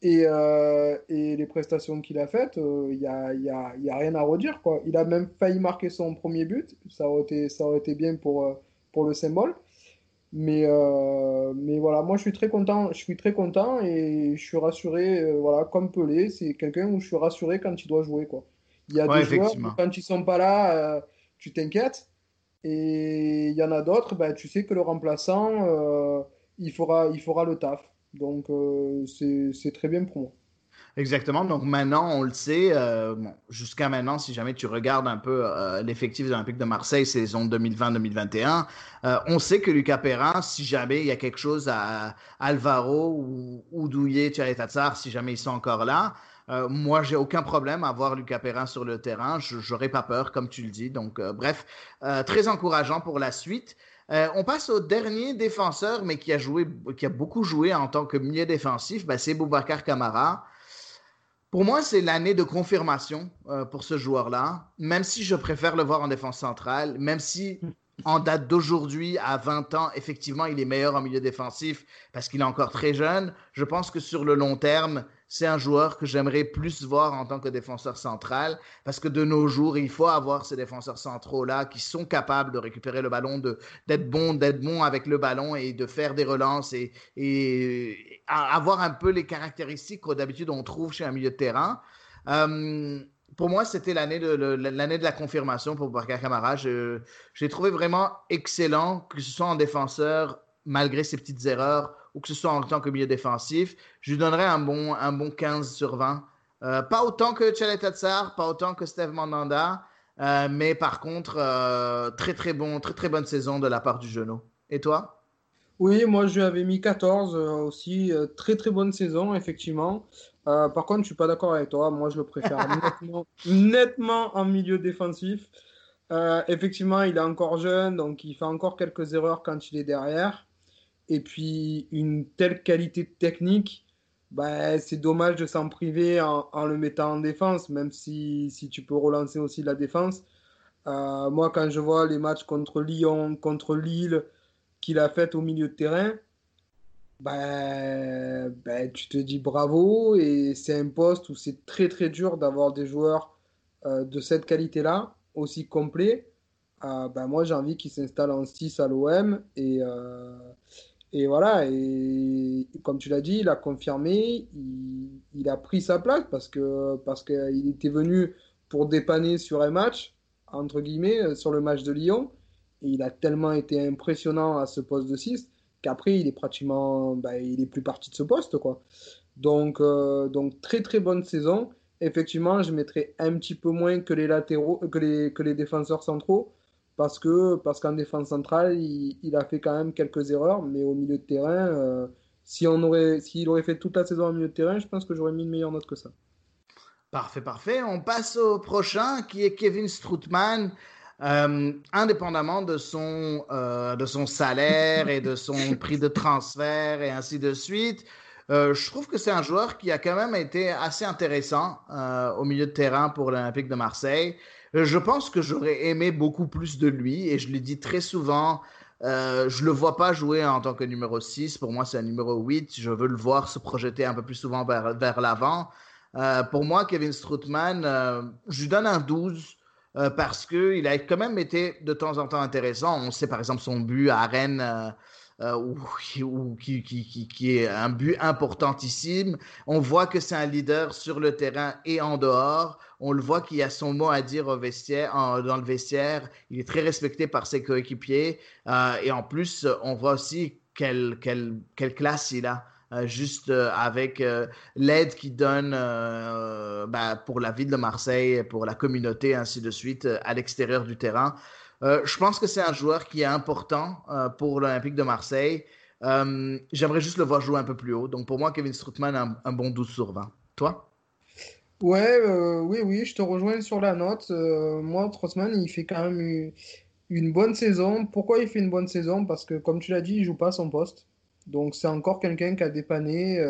Et, euh, et les prestations qu'il a faites, il euh, n'y a, y a, y a, rien à redire. Quoi. Il a même failli marquer son premier but, ça aurait été, ça été bien pour, pour le symbole. Mais, euh, mais voilà, moi je suis très content, je suis très content et je suis rassuré, euh, voilà, comme Pelé, c'est quelqu'un où je suis rassuré quand il doit jouer, quoi. Il y a ouais, des joueurs où, quand ils sont pas là, euh, tu t'inquiètes, et il y en a d'autres, ben, tu sais que le remplaçant, il fera, il fera le taf. Donc c'est très bien pour moi. Exactement. Donc maintenant, on le sait, euh, jusqu'à maintenant, si jamais tu regardes un peu euh, l'effectif des Olympiques de Marseille saison 2020-2021, euh, on sait que Lucas Perrin, si jamais il y a quelque chose à Alvaro ou, ou Douillet, Thierry Tatsar, si jamais ils sont encore là, Euh, moi, j'ai aucun problème à voir Lucas Perrin sur le terrain. Je n'aurais pas peur, comme tu le dis. Donc, bref, très encourageant pour la suite. on passe au dernier défenseur, mais qui a, joué, qui a beaucoup joué en tant que milieu défensif. Ben, c'est Boubacar Camara. Pour moi, c'est l'année de confirmation pour ce joueur-là. Même si je préfère le voir en défense centrale, même si en date d'aujourd'hui, à 20 ans, effectivement, il est meilleur en milieu défensif parce qu'il est encore très jeune. Je pense que sur le long terme, c'est un joueur que j'aimerais plus voir en tant que défenseur central parce que de nos jours, il faut avoir ces défenseurs centraux-là qui sont capables de récupérer le ballon, d'être bon, d'être bon avec le ballon et de faire des relances et, et avoir un peu les caractéristiques que d'habitude on trouve chez un milieu de terrain. Euh, pour moi, c'était l'année de, l'année de la confirmation pour Barca Camara. Je, l'ai trouvé vraiment excellent, que ce soit en défenseur, malgré ses petites erreurs, ou que ce soit en tant que milieu défensif, je lui donnerais un bon, un bon 15 sur 20. Euh, pas autant que Chalet Tatsar, pas autant que Steve Mandanda, euh, mais par contre, euh, très très bon, très très bonne saison de la part du genou. Et toi? Oui, moi je lui avais mis 14 aussi, très très bonne saison, effectivement. par contre, je suis pas d'accord avec toi. Moi, je le préfère nettement, nettement, en milieu défensif. effectivement, il est encore jeune, donc il fait encore quelques erreurs quand il est derrière et puis une telle qualité technique, bah, c'est dommage de s'en priver en, le mettant en défense, même si, si, tu peux relancer aussi la défense. Euh, moi, quand je vois les matchs contre Lyon, contre Lille, qu'il a fait au milieu de terrain, bah, bah, tu te dis bravo et c'est un poste où c'est très très dur d'avoir des joueurs euh, de cette qualité-là, aussi complets. Bah, moi, j'ai envie qu'il s'installe en 6 à l'OM et, et voilà, et comme tu l'as dit, il a confirmé, il, a pris sa place parce que parce qu'il était venu pour dépanner sur un match, entre guillemets, euh, sur le match de Lyon. Et il a tellement été impressionnant à ce poste de 6 qu'après, il est pratiquement, bah, il est plus parti de ce poste, quoi. Donc, euh, donc très très bonne saison. Effectivement, je mettrais un petit peu moins que les latéraux, que les, que les défenseurs centraux parce que parce qu'en défense centrale, il, a fait quand même quelques erreurs, mais au milieu de terrain, euh, si on aurait, s'il aurait fait toute la saison au milieu de terrain, je pense que j'aurais mis une meilleure note que ça. Parfait, parfait. On passe au prochain, qui est Kevin Stroutman. Euh, indépendamment de son, euh, de son salaire et de son prix de transfert et ainsi de suite, je trouve que c'est un joueur qui a quand même été assez intéressant au milieu de terrain pour l'Olympique de Marseille. Euh, je pense que j'aurais aimé beaucoup plus de lui et je l'ai dit très souvent. Euh, je le vois pas jouer en tant que numéro 6. Pour moi, c'est un numéro 8. Je veux le voir se projeter un peu plus souvent vers, vers l'avant. Euh, pour moi, Kevin Stroutman, je lui donne un 12 parce qu'il a quand même été de temps en temps intéressant. On sait par exemple son but à Rennes euh, ou, qui, qui, qui, est un but importantissime. On voit que c'est un leader sur le terrain et en dehors. On le voit qu'il a son mot à dire au vestiaire, dans le vestiaire. Il est très respecté par ses coéquipiers. Euh, et en plus, on voit aussi quelle, quelle, quelle classe il a. Euh, juste avec l'aide qu'il donne ben, pour la ville de Marseille, pour la communauté, ainsi de suite, à l'extérieur du terrain. Euh, je pense que c'est un joueur qui est important euh, pour l'Olympique de Marseille. Euh, j'aimerais juste le voir jouer un peu plus haut. Donc pour moi, Kevin Stroutman a un, bon 12 sur 20. Toi? Ouais, oui, oui, je te rejoins sur la note. moi, Stroutman, il fait quand même une, bonne saison. Pourquoi il fait une bonne saison? Parce que, comme tu l'as dit, il joue pas à son poste. Donc c'est encore quelqu'un qui a dépanné.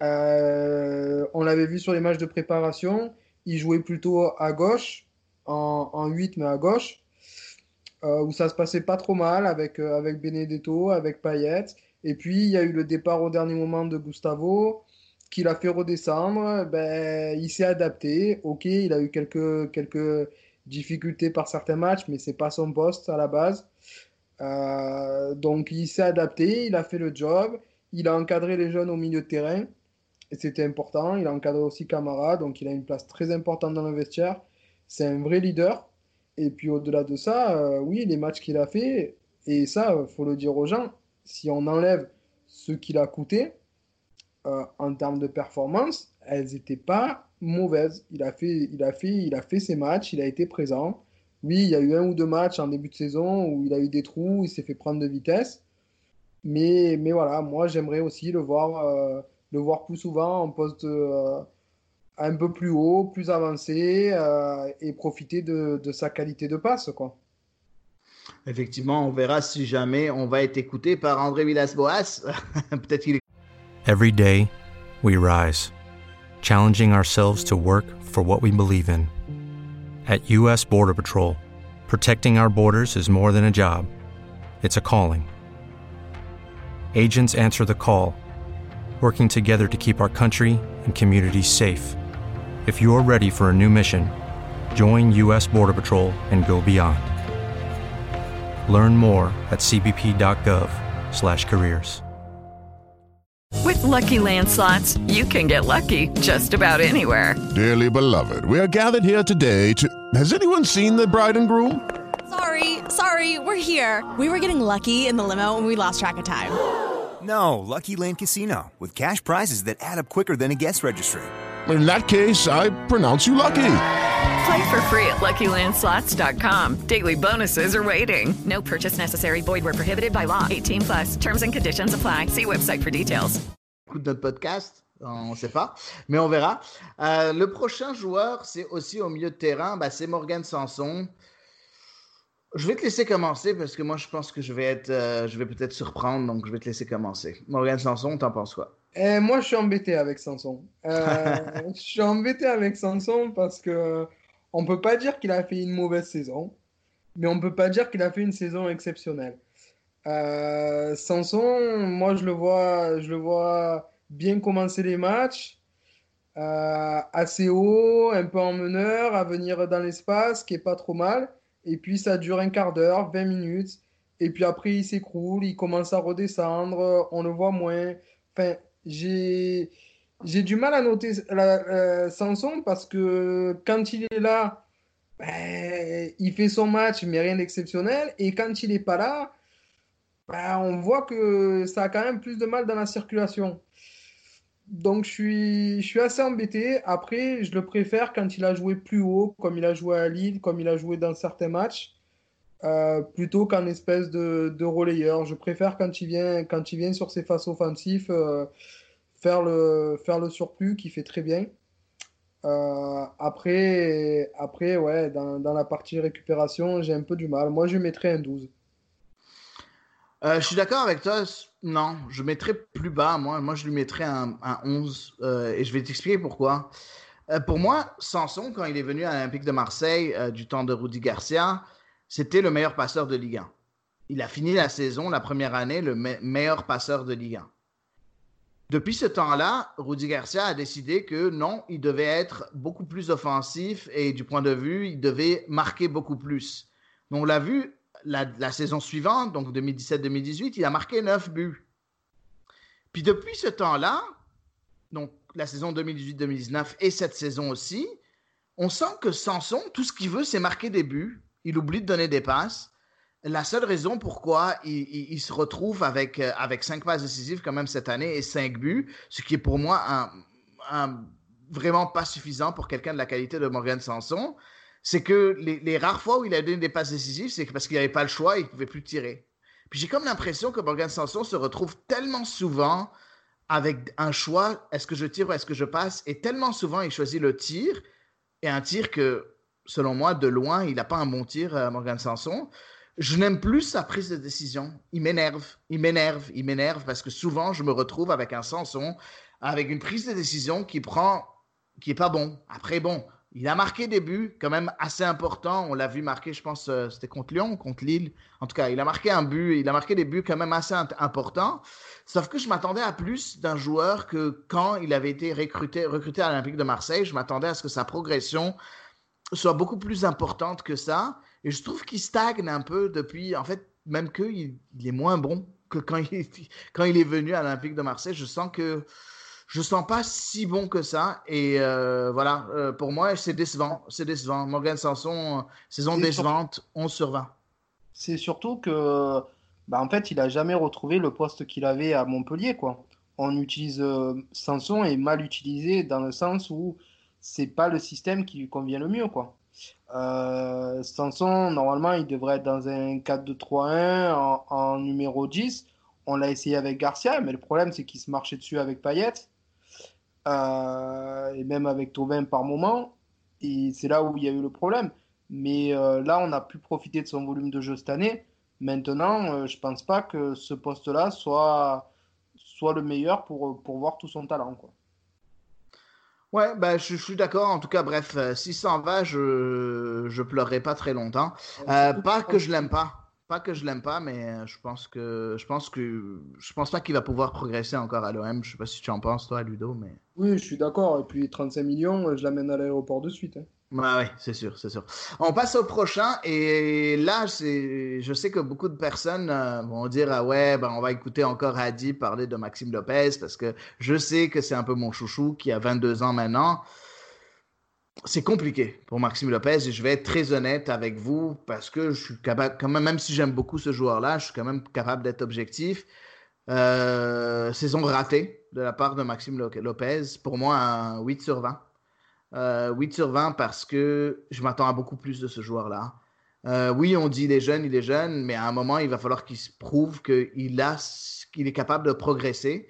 on l'avait vu sur les matchs de préparation. Il jouait plutôt à gauche, en, en 8, mais à gauche. Euh, où ça se passait pas trop mal avec, euh, avec Benedetto, avec Payet. Et puis, il y a eu le départ au dernier moment de Gustavo, qui l'a fait redescendre. Ben, il s'est adapté. Ok, il a eu quelques, quelques difficultés par certains matchs, mais c'est pas son poste à la base. Euh, donc, il s'est adapté, il a fait le job. Il a encadré les jeunes au milieu de terrain. Et c'était important. Il a encadré aussi Camara, donc il a une place très importante dans le vestiaire. C'est un vrai leader. Et puis au-delà de ça, euh, oui, les matchs qu'il a fait, et ça, il faut le dire aux gens, si on enlève ce qu'il a coûté euh, en termes de performance, elles n'étaient pas mauvaises. Il a, fait, il, a fait, il a fait ses matchs, il a été présent. Oui, il y a eu un ou deux matchs en début de saison où il a eu des trous, il s'est fait prendre de vitesse. Mais, mais voilà, moi j'aimerais aussi le voir, euh, le voir plus souvent en poste un peu plus haut, plus avancé euh, et profiter de, de, sa qualité de passe. Quoi. Effectivement, on verra si jamais on va être écouté par André Villas-Boas. Peut-être qu'il est... Every day, we rise, challenging ourselves to work for what we believe in. At U.S. Border Patrol, protecting our borders is more than a job, it's a calling. Agents answer the call, working together to keep our country and communities safe. If you're ready for a new mission, join U.S. Border Patrol and go beyond. Learn more at cbp.gov/careers. With Lucky Land slots, you can get lucky just about anywhere. Dearly beloved, we are gathered here today to. Has anyone seen the bride and groom? Sorry, sorry, we're here. We were getting lucky in the limo, and we lost track of time. No, Lucky Land Casino with cash prizes that add up quicker than a guest registry in that case, I pronounce you lucky. Play for free at LuckyLandSlots.com. Daily bonuses are waiting. No purchase necessary. Void were prohibited by law. 18 plus. Terms and conditions apply. See website for details. Écoute notre podcast. On ne sait pas, mais on verra. Euh, le prochain joueur, c'est aussi au milieu de terrain, bah, c'est Morgan Sanson. Je vais te laisser commencer parce que moi, je pense que je vais être, euh, je vais peut-être surprendre, donc je vais te laisser commencer. Morgan Sanson, t'en penses quoi? Eh, moi, je suis embêté avec Sanson. Euh, je suis embêté avec Sanson parce que on peut pas dire qu'il a fait une mauvaise saison, mais on peut pas dire qu'il a fait une saison exceptionnelle. Euh, Sanson, moi, je le vois, je le vois bien commencer les matchs, euh, assez haut, un peu en meneur, à venir dans l'espace, qui est pas trop mal. Et puis ça dure un quart d'heure, 20 minutes. Et puis après, il s'écroule, il commence à redescendre, on le voit moins. Enfin, j'ai du mal à noter la, euh, Sanson parce que quand il est là, ben, il fait son match, mais rien d'exceptionnel. Et quand il n'est pas là, ben, on voit que ça a quand même plus de mal dans la circulation. Donc je suis, je suis assez embêté. Après, je le préfère quand il a joué plus haut, comme il a joué à Lille, comme il a joué dans certains matchs, euh, plutôt qu'en espèce de, de relayeur. Je préfère quand il vient, quand il vient sur ses faces offensives. Euh, faire le, faire le surplus qui fait très bien. Euh, après, après, ouais, dans, dans, la partie récupération, j'ai un peu du mal. Moi, je mettrais un 12. Euh, je suis d'accord avec toi. Non, je mettrais plus bas. Moi, moi je lui mettrais un, un 11. Euh, et je vais t'expliquer pourquoi. pour moi, Sanson, quand il est venu à l'Olympique de Marseille du temps de Rudy Garcia, c'était le meilleur passeur de Ligue 1. Il a fini la saison, la première année, le meilleur passeur de Ligue 1. Depuis ce temps-là, Rudy Garcia a décidé que non, il devait être beaucoup plus offensif et du point de vue, il devait marquer beaucoup plus. Donc, on l'a vu la, saison suivante, donc 2017-2018, il a marqué 9 buts. Puis depuis ce temps-là, donc la saison 2018-2019 et cette saison aussi, on sent que Sanson, tout ce qu'il veut, c'est marquer des buts. Il oublie de donner des passes la seule raison pourquoi il, se retrouve avec, euh, avec cinq passes décisives quand même cette année et cinq buts, ce qui est pour moi vraiment pas suffisant pour quelqu'un de la qualité de Morgan Sanson, c'est que les, rares fois où il a donné des passes décisives, c'est parce qu'il n'avait pas le choix et il ne pouvait plus tirer. Puis j'ai comme l'impression que Morgan Sanson se retrouve tellement souvent avec un choix, est-ce que je tire ou est-ce que je passe, et tellement souvent il choisit le tir, et un tir que, selon moi, de loin, il n'a pas un bon tir, euh, Morgan Sanson je n'aime plus sa prise de décision. Il m'énerve, il m'énerve, il m'énerve parce que souvent je me retrouve avec un Sanson, avec une prise de décision qui prend, qui est pas bon. Après bon, il a marqué des buts quand même assez importants. On l'a vu marquer, je pense, euh, c'était contre Lyon, contre Lille. En tout cas, il a marqué un but, il a marqué des buts quand même assez importants. Sauf que je m'attendais à plus d'un joueur que quand il avait été recruté, recruté à l'Olympique de Marseille, je m'attendais à ce que sa progression soit beaucoup plus importante que ça. Et je trouve qu'il stagne un peu depuis, en fait, même qu'il il est moins bon que quand il, quand il est venu à l'Olympique de Marseille. Je sens que je sens pas si bon que ça. Et euh, voilà, euh, pour moi, c'est décevant. C'est décevant. Morgan Sanson, saison décevante, 11 sur 20. C'est surtout que, bah, en fait, il a jamais retrouvé le poste qu'il avait à Montpellier, quoi. On utilise euh, Sanson est mal utilisé dans le sens où c'est pas le système qui lui convient le mieux, quoi. Euh, Sanson, normalement, il devrait être dans un 4-2-3-1 en, numéro 10. On l'a essayé avec Garcia, mais le problème, c'est qu'il se marchait dessus avec Payet. euh, et même avec Tovin par moment. Et c'est là où il y a eu le problème. Mais euh, là, on a pu profiter de son volume de jeu cette année. Maintenant, euh, je pense pas que ce poste-là soit, soit le meilleur pour, pour voir tout son talent. Quoi. Ouais, bah, je, suis d'accord. En tout cas, bref, euh, si ça en va, je je pleurerai pas très longtemps. Euh, pas que je l'aime pas, pas que je l'aime pas, mais euh, je pense que je pense que je pense pas qu'il va pouvoir progresser encore à l'OM. Je sais pas si tu en penses toi, Ludo, mais Oui, je suis d'accord. Et puis 35 millions, je l'amène à l'aéroport de suite. hein. Ouais, ouais, c'est sûr, c'est sûr. On passe au prochain et là, je sais que beaucoup de personnes euh, vont dire ah ouais, ben on va écouter encore Hadi parler de Maxime Lopez parce que je sais que c'est un peu mon chouchou qui a 22 ans maintenant. C'est compliqué pour Maxime Lopez et je vais être très honnête avec vous parce que je suis capable, quand même, même si j'aime beaucoup ce joueur-là, je suis quand même capable d'être objectif. Euh, saison ratée de la part de Maxime Lo- Lopez, pour moi un 8 sur 20. Euh, 8 sur 20 parce que je m'attends à beaucoup plus de ce joueur-là. Euh, oui, on dit il est jeune, il est jeune, mais à un moment, il va falloir qu'il se prouve qu'il a, qu'il est capable de progresser.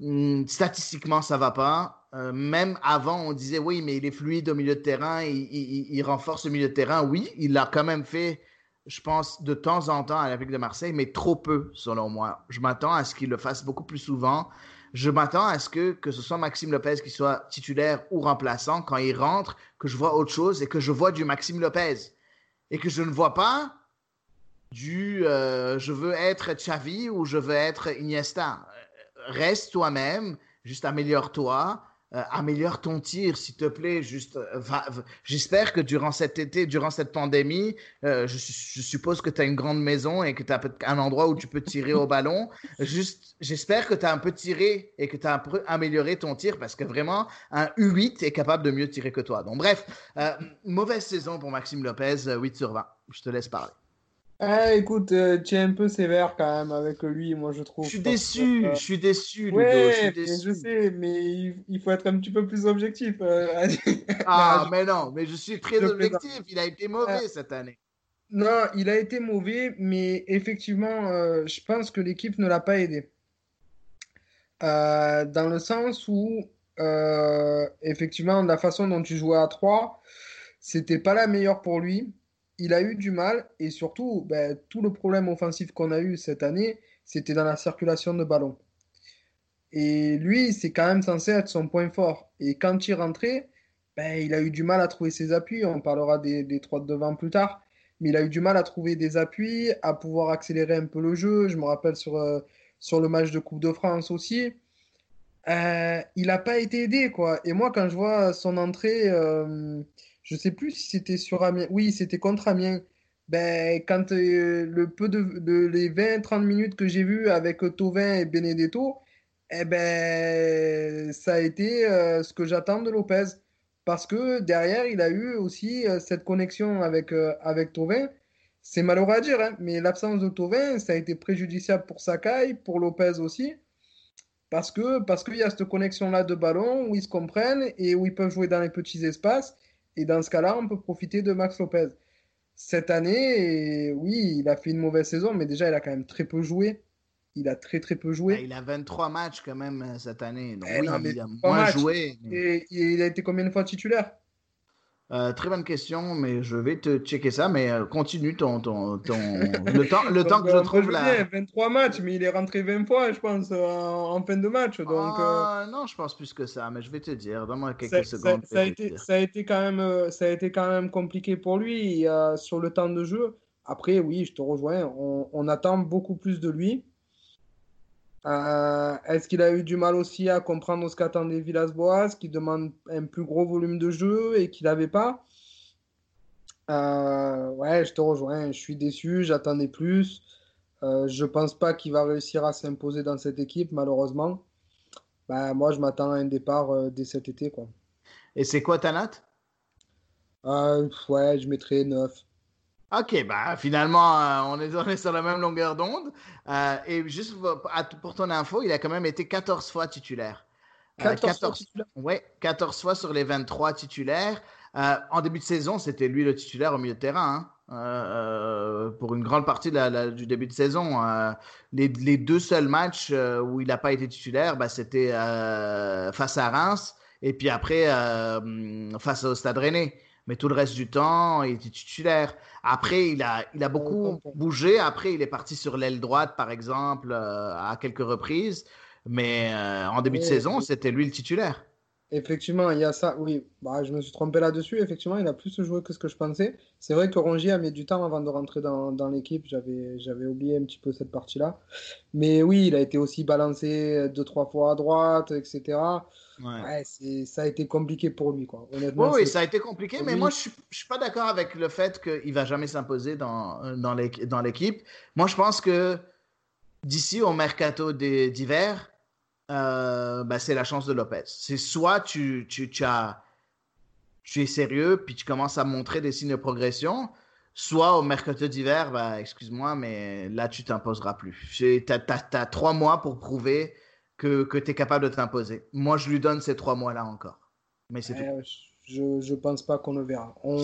Hum, statistiquement, ça va pas. Euh, même avant, on disait oui, mais il est fluide au milieu de terrain, il, il- il renforce le milieu de terrain. Oui, il l'a quand même fait, je pense, de temps en temps à l'Olympique de Marseille, mais trop peu, selon moi. Je m'attends à ce qu'il le fasse beaucoup plus souvent. Je m'attends à ce que, que ce soit Maxime Lopez qui soit titulaire ou remplaçant, quand il rentre, que je vois autre chose et que je vois du Maxime Lopez. Et que je ne vois pas du euh, je veux être Xavi ou je veux être Iniesta. Reste toi-même, juste améliore-toi, euh, améliore ton tir, s'il te plaît. Juste, euh, va- va- J'espère que durant cet été, durant cette pandémie, euh, je, je suppose que tu as une grande maison et que tu as un endroit où tu peux tirer au ballon. Juste, j'espère que tu as un peu tiré et que tu as un peu amélioré ton tir parce que vraiment, un U8 est capable de mieux tirer que toi. Donc, bref, euh, mauvaise saison pour Maxime Lopez, euh, 8 sur 20. Je te laisse parler. Ah, écoute, euh, tu es un peu sévère quand même avec lui, moi je trouve. Je suis déçu, que, euh, je suis déçu, Ludo, Ouais, je suis déçu. je sais, mais il, il faut être un petit peu plus objectif. euh, Ah, mais non, mais je suis très je objectif. Il a été mauvais Euh, cette année. Non, il a été mauvais, mais effectivement, je pense que l'équipe ne l'a pas aidé. Dans le sens où, effectivement, la façon dont tu jouais à 3, c'était pas la meilleure pour lui. Il a eu du mal, et surtout, ben, tout le problème offensif qu'on a eu cette année, c'était dans la circulation de ballon. Et lui, c'est quand même censé être son point fort. Et quand il rentrait, ben, il a eu du mal à trouver ses appuis. On parlera des, des trois de devant plus tard. Mais il a eu du mal à trouver des appuis, à pouvoir accélérer un peu le jeu. Je me rappelle sur, euh, sur le match de Coupe de France aussi. Euh, il n'a pas été aidé, quoi. Et moi, quand je vois son entrée, euh, je sais plus si c'était sur Amiens. Oui, c'était contre Amiens. Ben, quand euh, le peu de, les 20-30 minutes que j'ai vu avec Tovin et Benedetto, eh ben, ça a été euh, ce que j'attends de Lopez. Parce que derrière, il a eu aussi euh, cette connexion avec, avec Thauvin. C'est malheureux à dire, hein, mais l'absence de Thauvin, ça a été préjudiciable pour Sakai, pour Lopez aussi. Parce que, parce qu'il y a cette connexion-là de ballon où ils se comprennent et où ils peuvent jouer dans les petits espaces. Et dans ce cas-là, on peut profiter de Max Lopez. Cette année, oui, il a fait une mauvaise saison, mais déjà, il a quand même très peu joué. Il a très très peu joué. Ah, il a 23 matchs quand même euh, cette année. Donc, Eh oui, non, mais il a moins matchs. joué. mais- et il a été combien de fois titulaire? Euh, très bonne question, mais je vais te checker ça. Mais euh, continue ton, ton, ton... le temps, le temps que je euh, trouve moi, la. dis, 23 matchs, mais il est rentré 20 fois, je pense, en, en fin de match. Donc, euh, Ah, non, je pense plus que ça, mais je vais te dire. Donne-moi quelques ça- secondes. ça a été, ça a été quand même, euh, ça a été quand même compliqué pour lui euh, sur le temps de jeu. Après, oui, je te rejoins. On, on attend beaucoup plus de lui. Euh, est-ce qu'il a eu du mal aussi à comprendre ce qu'attendait Villas-Boas, qui demande un plus gros volume de jeu et qu'il n'avait pas? Euh, ouais, je te rejoins. Je suis déçu, j'attendais plus. Euh, je pense pas qu'il va réussir à s'imposer dans cette équipe, malheureusement. Bah, moi, je m'attends à un départ dès cet été, quoi. Et c'est quoi ta note? Ouais, je mettrais 9. Ok, bah finalement, euh, on, est, on est sur la même longueur d'onde. Euh, et juste pour, ton info, il a quand même été 14 fois titulaire. Euh, 14 fois titulaire? Ouais, 14 fois sur les 23 titulaires. En début de saison, c'était lui le titulaire au milieu de terrain. hein. euh, pour une grande partie de la, du début de saison. Euh, les, les, deux seuls matchs euh, où il n'a pas été titulaire, bah, c'était face à Reims et puis après face au Stade Rennais. Mais tout le reste du temps, il était titulaire. Après, il a, il a beaucoup bougé. Après, il est parti sur l'aile droite, par exemple, à quelques reprises. Mais en début de saison, c'était lui le titulaire. Effectivement, il y a ça. Oui, bah, je me suis trompé là-dessus. Effectivement, il a plus joué que ce que je pensais. C'est vrai que Rongier a mis du temps avant de rentrer dans, dans l'équipe. J'avais, j'avais oublié un petit peu cette partie-là. Mais oui, il a été aussi balancé deux, trois fois à droite, etc. Ouais. c'est, ça a été compliqué pour lui. Quoi. Honnêtement, oui, ça a été compliqué. Mais moi, je ne suis pas d'accord avec le fait qu'il ne va jamais s'imposer dans, dans, l'équipe. Moi, je pense que d'ici au mercato d'hiver, euh, bah, c'est la chance de Lopez. C'est soit tu, tu, tu, as, tu es sérieux, puis tu commences à montrer des signes de progression, soit au mercato d'hiver, bah, excuse-moi, mais là, tu t'imposeras plus. Tu as, trois mois pour prouver que, que tu es capable de t'imposer. Moi, je lui donne ces trois mois-là encore. Mais c'est Je ne pense pas qu'on le verra. On...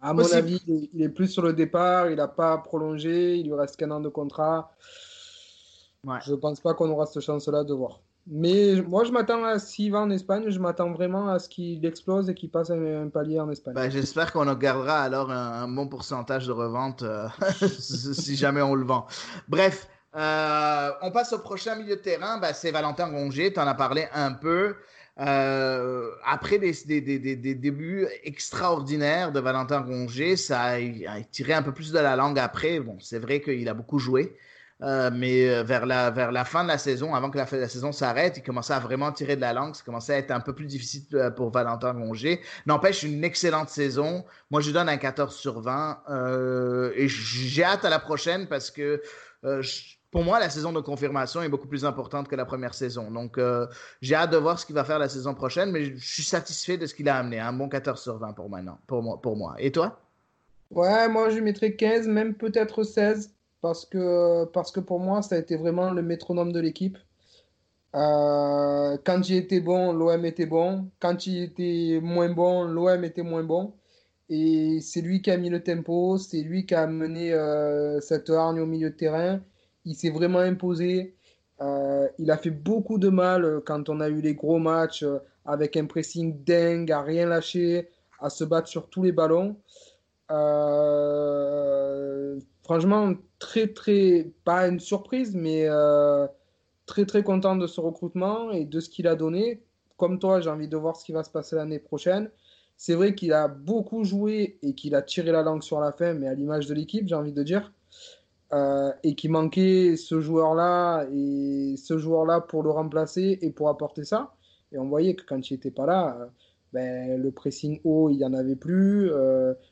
À mon avis, il est plus sur le départ, il n'a pas prolongé, il lui reste qu'un an de contrat. Je ne pense pas qu'on aura cette chance-là de voir. Mais moi, je m'attends à s'il va en Espagne, je m'attends vraiment à ce qu'il explose et qu'il passe un, palier en Espagne. Ben, J'espère qu'on gardera alors un, bon pourcentage de revente euh, si jamais on le vend. Bref, euh, on passe au prochain milieu de terrain. Ben, C'est Valentin Rongier, tu en as parlé un peu. Euh, après des, des, des, des, débuts extraordinaires de Valentin Rongier, ça a, a, tiré un peu plus de la langue après. Bon, c'est vrai qu'il a beaucoup joué. Euh, mais euh, vers la, vers la fin de la saison, avant que la, la saison s'arrête, il commençait à vraiment tirer de la langue. Ça commençait à être un peu plus difficile euh, pour Valentin Rongier. N'empêche, une excellente saison. Moi, je donne un 14 sur 20. et j'ai hâte à la prochaine parce que pour moi, la saison de confirmation est beaucoup plus importante que la première saison. Donc, j'ai hâte de voir ce qu'il va faire la saison prochaine, mais je suis satisfait de ce qu'il a amené. Un bon 14 sur 20 pour, maintenant, pour, moi, pour moi. Et toi? Ouais, moi, je mettrais 15, même peut-être 16 parce que, parce que pour moi, ça a été vraiment le métronome de l'équipe. Euh, quand il était bon, l'OM était bon. Quand il était moins bon, l'OM était moins bon. Et c'est lui qui a mis le tempo, c'est lui qui a mené euh, cette hargne au milieu de terrain. Il s'est vraiment imposé. Euh, il a fait beaucoup de mal quand on a eu les gros matchs avec un pressing dingue, à rien lâcher, à se battre sur tous les ballons. Franchement, très, très, pas une surprise, mais euh, très, très content de ce recrutement et de ce qu'il a donné. Comme toi, j'ai envie de voir ce qui va se passer l'année prochaine. C'est vrai qu'il a beaucoup joué et qu'il a tiré la langue sur la fin, mais à l'image de l'équipe, j'ai envie de dire. Euh, et qu'il manquait ce joueur-là et ce joueur-là pour le remplacer et pour apporter ça. Et on voyait que quand il n'était pas là, euh, ben, le pressing haut, il n'y en avait plus.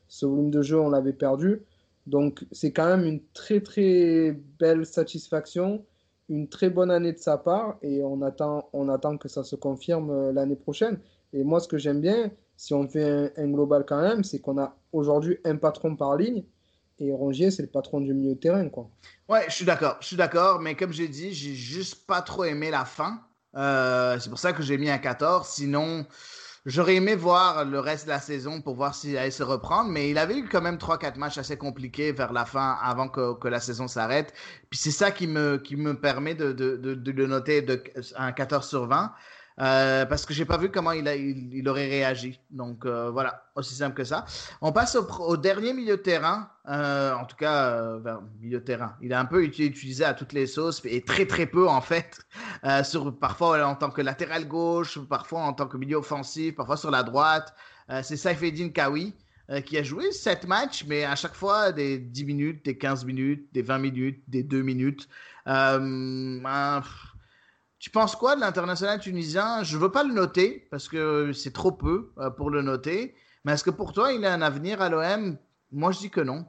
ce volume de jeu, on l'avait perdu. Donc c'est quand même une très très belle satisfaction, une très bonne année de sa part et on attend, on attend que ça se confirme euh, l'année prochaine. Et moi ce que j'aime bien, si on fait un, global quand même, c'est qu'on a aujourd'hui un patron par ligne et Rongier c'est le patron du milieu de terrain. Quoi. Ouais, je suis d'accord, je suis d'accord, mais comme j'ai dit, j'ai juste pas trop aimé la fin. Euh, c'est pour ça que j'ai mis un 14. Sinon, J'aurais aimé voir le reste de la saison pour voir s'il allait se reprendre, mais il avait eu quand même 3-4 matchs assez compliqués vers la fin avant que, que la saison s'arrête. Puis c'est ça qui me, qui me permet de, de, de, de le noter de, un 14 sur 20. Euh, parce que j'ai pas vu comment il, a, il, aurait réagi. Donc euh, voilà, aussi simple que ça. On passe au, dernier milieu de terrain, euh, en tout cas vers milieu de terrain. Il a un peu utilisé à toutes les sauces et très très peu en fait, sur parfois en tant que latéral gauche, parfois en tant que milieu offensif, parfois sur la droite. C'est Saifeddin Kawi. qui a joué 7 matchs, mais à chaque fois des 10 minutes, des 15 minutes, des 20 minutes, des 2 minutes. Euh, tu penses quoi de l'international tunisien? Je ne veux pas le noter parce que c'est trop peu euh, pour le noter. Mais est-ce que pour toi, il a un avenir à l'OM Moi, je dis que non.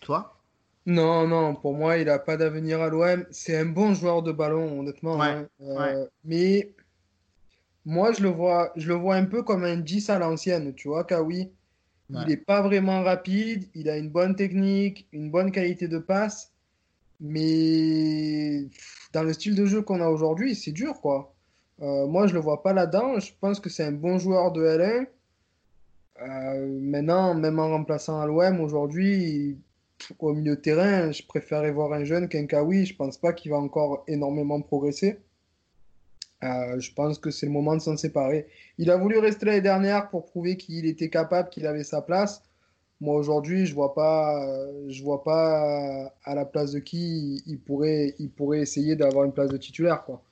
Toi? Non, non, pour moi, il n'a pas d'avenir à l'OM. C'est un bon joueur de ballon, honnêtement. Hein. Euh, mais moi, je le, vois, je le vois un peu comme un 10 à l'ancienne, tu vois, Kawi. Il n'est pas vraiment rapide, il a une bonne technique, une bonne qualité de passe. Mais dans le style de jeu qu'on a aujourd'hui, c'est dur, quoi. Euh, moi, je le vois pas là-dedans. Je pense que c'est un bon joueur de L1. Euh, maintenant, même en remplaçant à l'OM aujourd'hui, au milieu de terrain, je préférerais voir un jeune qu'un Kawi. Je pense pas qu'il va encore énormément progresser. Euh, je pense que c'est le moment de s'en séparer. Il a voulu rester l'année dernière pour prouver qu'il était capable, qu'il avait sa place. Moi aujourd'hui, je vois pas, je vois pas à la place de qui il pourrait, il pourrait essayer d'avoir une place de titulaire, quoi.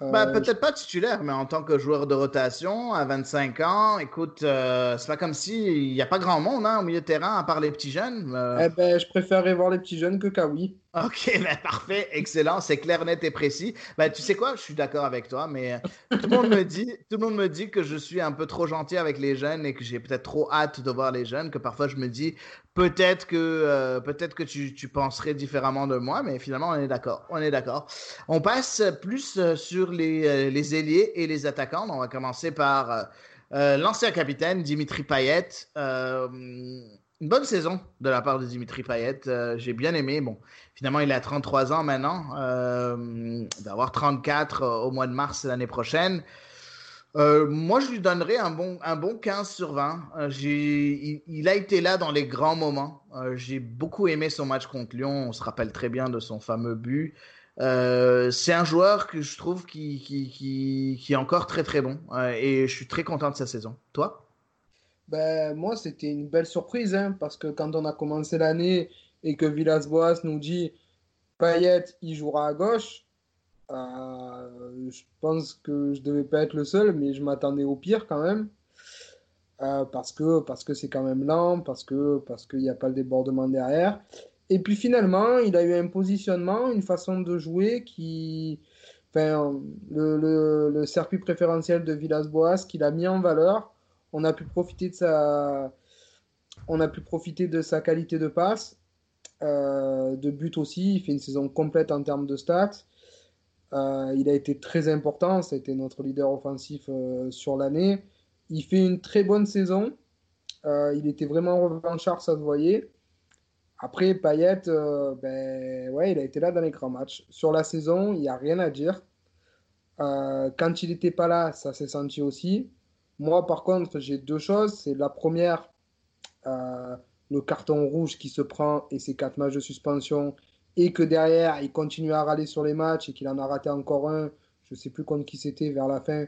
Ben, Euh, peut-être pas titulaire, mais en tant que joueur de rotation à 25 ans, écoute, euh, c'est pas comme s'il n'y a pas grand monde hein, au milieu de terrain à part les petits jeunes. Euh, Eh ben, je préférerais voir les petits jeunes que Kawi. Ok, ben parfait, excellent, c'est clair, net et précis. Ben, tu sais quoi, je suis d'accord avec toi, mais tout le monde me dit, tout le monde me dit que je suis un peu trop gentil avec les jeunes et que j'ai peut-être trop hâte de voir les jeunes, que parfois je me dis peut-être que euh, peut-être que tu, tu penserais différemment de moi, mais finalement on est d'accord, on est d'accord. On passe plus euh, sur les, euh, les ailiers et les attaquants. On va commencer par l'ancien capitaine Dimitri Payet. Une bonne saison de la part de Dimitri Payet. J'ai bien aimé. Bon, finalement, il a 33 ans maintenant. Euh, D'avoir 34 euh, au mois de mars l'année prochaine. Euh, moi, je lui donnerais un bon, un bon 15 sur 20. Euh, il, a été là dans les grands moments. Euh, J'ai beaucoup aimé son match contre Lyon. On se rappelle très bien de son fameux but. C'est un joueur que je trouve qui, qui, qui, est encore très très bon. Et je suis très content de sa saison. Toi? Ben, moi, c'était une belle surprise, hein, parce que quand on a commencé l'année et que Villas-Boas nous dit Payet, il jouera à gauche, euh, je pense que je devais pas être le seul, mais je m'attendais au pire quand même. Euh, parce que parce que c'est quand même lent, parce que parce qu'il n'y a pas le débordement derrière. Et puis finalement, il a eu un positionnement, une façon de jouer qui, enfin, le, circuit préférentiel de Villas-Boas qu'il a mis en valeur. On a pu profiter de sa, on a pu profiter de sa qualité de passe, euh, de but aussi. Il fait une saison complète en termes de stats. Euh, il a été très important, ça a été notre leader offensif euh, sur l'année. Il fait une très bonne saison. Euh, il était vraiment revanchard, ça se voyait. Après, Payet, ben, ouais, il a été là dans les grands matchs. Sur la saison, il n'y a rien à dire. Quand il n'était pas là, ça s'est senti aussi. Moi, par contre, j'ai deux choses. C'est la première, le carton rouge qui se prend et ses quatre matchs de suspension, et que derrière, il continue à râler sur les matchs et qu'il en a raté encore un, je ne sais plus contre qui c'était vers la fin,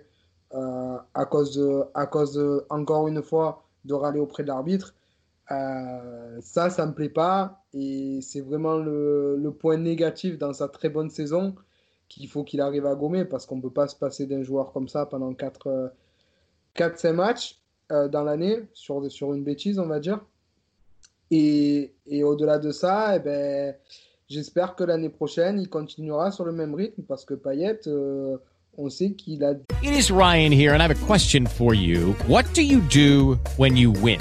euh, à cause, à cause encore une fois, de râler auprès de l'arbitre. Euh, ça, ça me plaît pas et c'est vraiment le, le point négatif dans sa très bonne saison qu'il faut qu'il arrive à gommer parce qu'on ne peut pas se passer d'un joueur comme ça pendant 4-5 matchs euh, dans l'année sur, sur une bêtise, on va dire. Et, et au-delà de ça, eh ben, j'espère que l'année prochaine, il continuera sur le même rythme parce que Payet, euh, on sait qu'il a. It is Ryan here, and I have a question for you. What do you do when you win?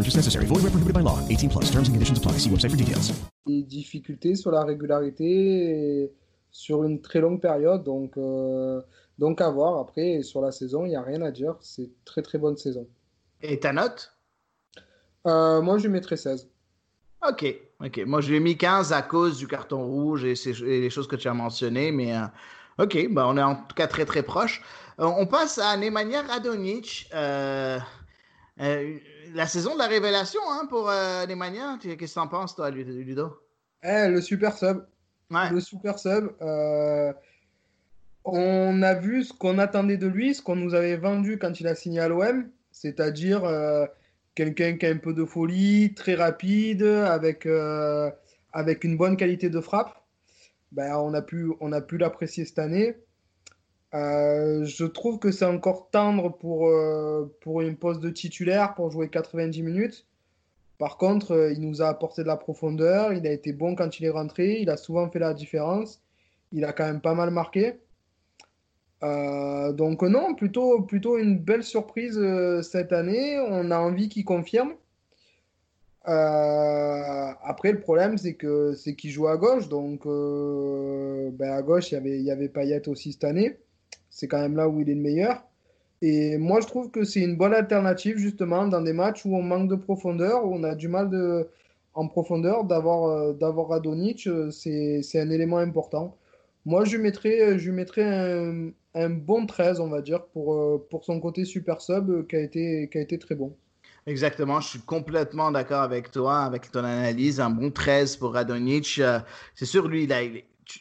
Purchase necessary. Void where prohibited by law. 18 plus. Terms and conditions apply. See website for details. des difficultés sur la régularité et sur une très longue période. Donc, euh, donc à voir. Après, sur la saison, il n'y a rien à dire. C'est très très bonne saison. Et ta note? Euh, moi, je lui mettrais 16. Ok, ok. Moi, je lui ai mis 15 à cause du carton rouge et, ces- et les choses que tu as mentionnées, mais euh, ok, bah, on est en tout cas très très proche. Euh, on passe à Nemanja Radonic. Euh, euh, la saison de la révélation hein, pour euh, Nemanja. Tu- Qu'est-ce que tu en penses, toi, Ludo? Eh, le super sub. Le super sub. euh, on a vu ce qu'on attendait de lui, ce qu'on nous avait vendu quand il a signé à l'OM, c'est-à-dire euh, quelqu'un qui a un peu de folie, très rapide, avec, euh, avec une bonne qualité de frappe. ben, on a pu, on a pu l'apprécier cette année. Euh, je trouve que c'est encore tendre pour, euh, pour une poste de titulaire pour jouer 90 minutes. Par contre, euh, il nous a apporté de la profondeur, il a été bon quand il est rentré, il a souvent fait la différence, il a quand même pas mal marqué. donc non, plutôt, plutôt une belle surprise cette année, on a envie qu'il confirme. après, le problème, c'est que c'est qu'il joue à gauche, donc ben, à gauche, il y avait, il y avait Payet aussi cette année. C'est quand même là où il est le meilleur. Et moi, je trouve que c'est une bonne alternative, justement, dans des matchs où on manque de profondeur, où on a du mal en profondeur d'avoir euh, d'avoir. Euh, c'est un élément important. Moi, je lui mettrais, je mettrais un, un, bon 13, on va dire, pour, euh, pour son côté super sub qui a été, qui a été très bon. Exactement, je suis complètement d'accord avec toi, avec ton analyse. Un bon 13 pour Radonic. C'est sûr, lui, il a,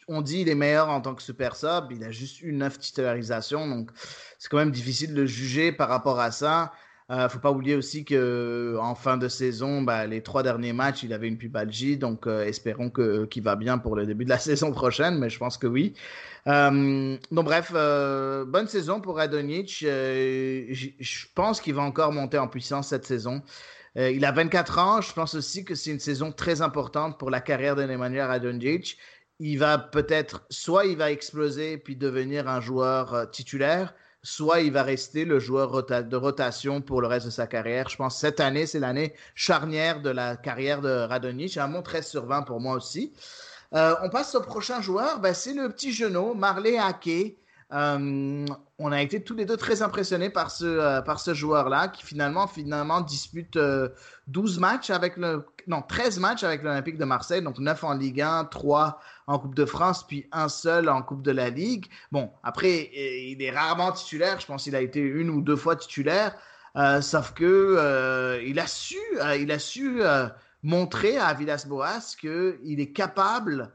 on dit il est meilleur en tant que super sub, il a juste eu neuf titularisations, donc c'est quand même difficile de juger par rapport à ça. ne euh, faut pas oublier aussi que en fin de saison, bah, les trois derniers matchs, il avait une pubalgie, donc euh, espérons que qu'il va bien pour le début de la saison prochaine, mais je pense que oui. Euh, donc bref, bonne saison pour Radonic. je pense qu'il va encore monter en puissance cette saison. il a 24 ans. Je pense aussi que c'est une saison très importante pour la carrière de Nemanja Radonjic il va peut-être, soit il va exploser puis devenir un joueur euh, titulaire, soit il va rester le joueur de rotation pour le reste de sa carrière. Je pense que cette année, c'est l'année charnière de la carrière de Radonjic. Un bon 13 sur 20 pour moi aussi. Euh, on passe au prochain joueur, ben, c'est le petit genou, Marley Ake. Euh, on a été tous les deux très impressionnés par ce, euh, par ce joueur-là qui finalement, finalement dispute 12 euh, matchs avec le. Non, 13 matchs avec l'Olympique de Marseille, donc 9 en Ligue 1, 3 en Coupe de France, puis un seul en Coupe de la Ligue. Bon, après, il est rarement titulaire. Je pense qu'il a été une ou deux fois titulaire. sauf que il a su, il a su montrer à Villas-Boas qu'il est capable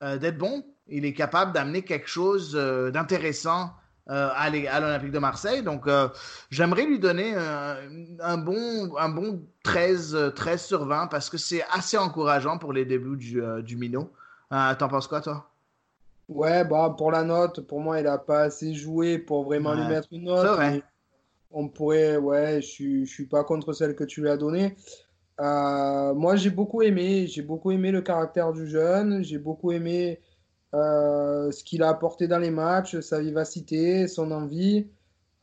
d'être bon il est capable d'amener quelque chose euh, d'intéressant euh, à l'Olympique de Marseille. Donc, euh, j'aimerais lui donner un, bon, un bon 13, 13 sur 20 parce que c'est assez encourageant pour les débuts du, du Minot. T'en penses quoi, toi? Ouais, bah, pour la note, pour moi, il n'a pas assez joué pour vraiment lui mettre une note. On pourrait, ouais, je ne suis pas contre celle que tu lui as donnée. moi, j'ai beaucoup aimé, j'ai beaucoup aimé le caractère du jeune, j'ai beaucoup aimé euh, ce qu'il a apporté dans les matchs, sa vivacité, son envie.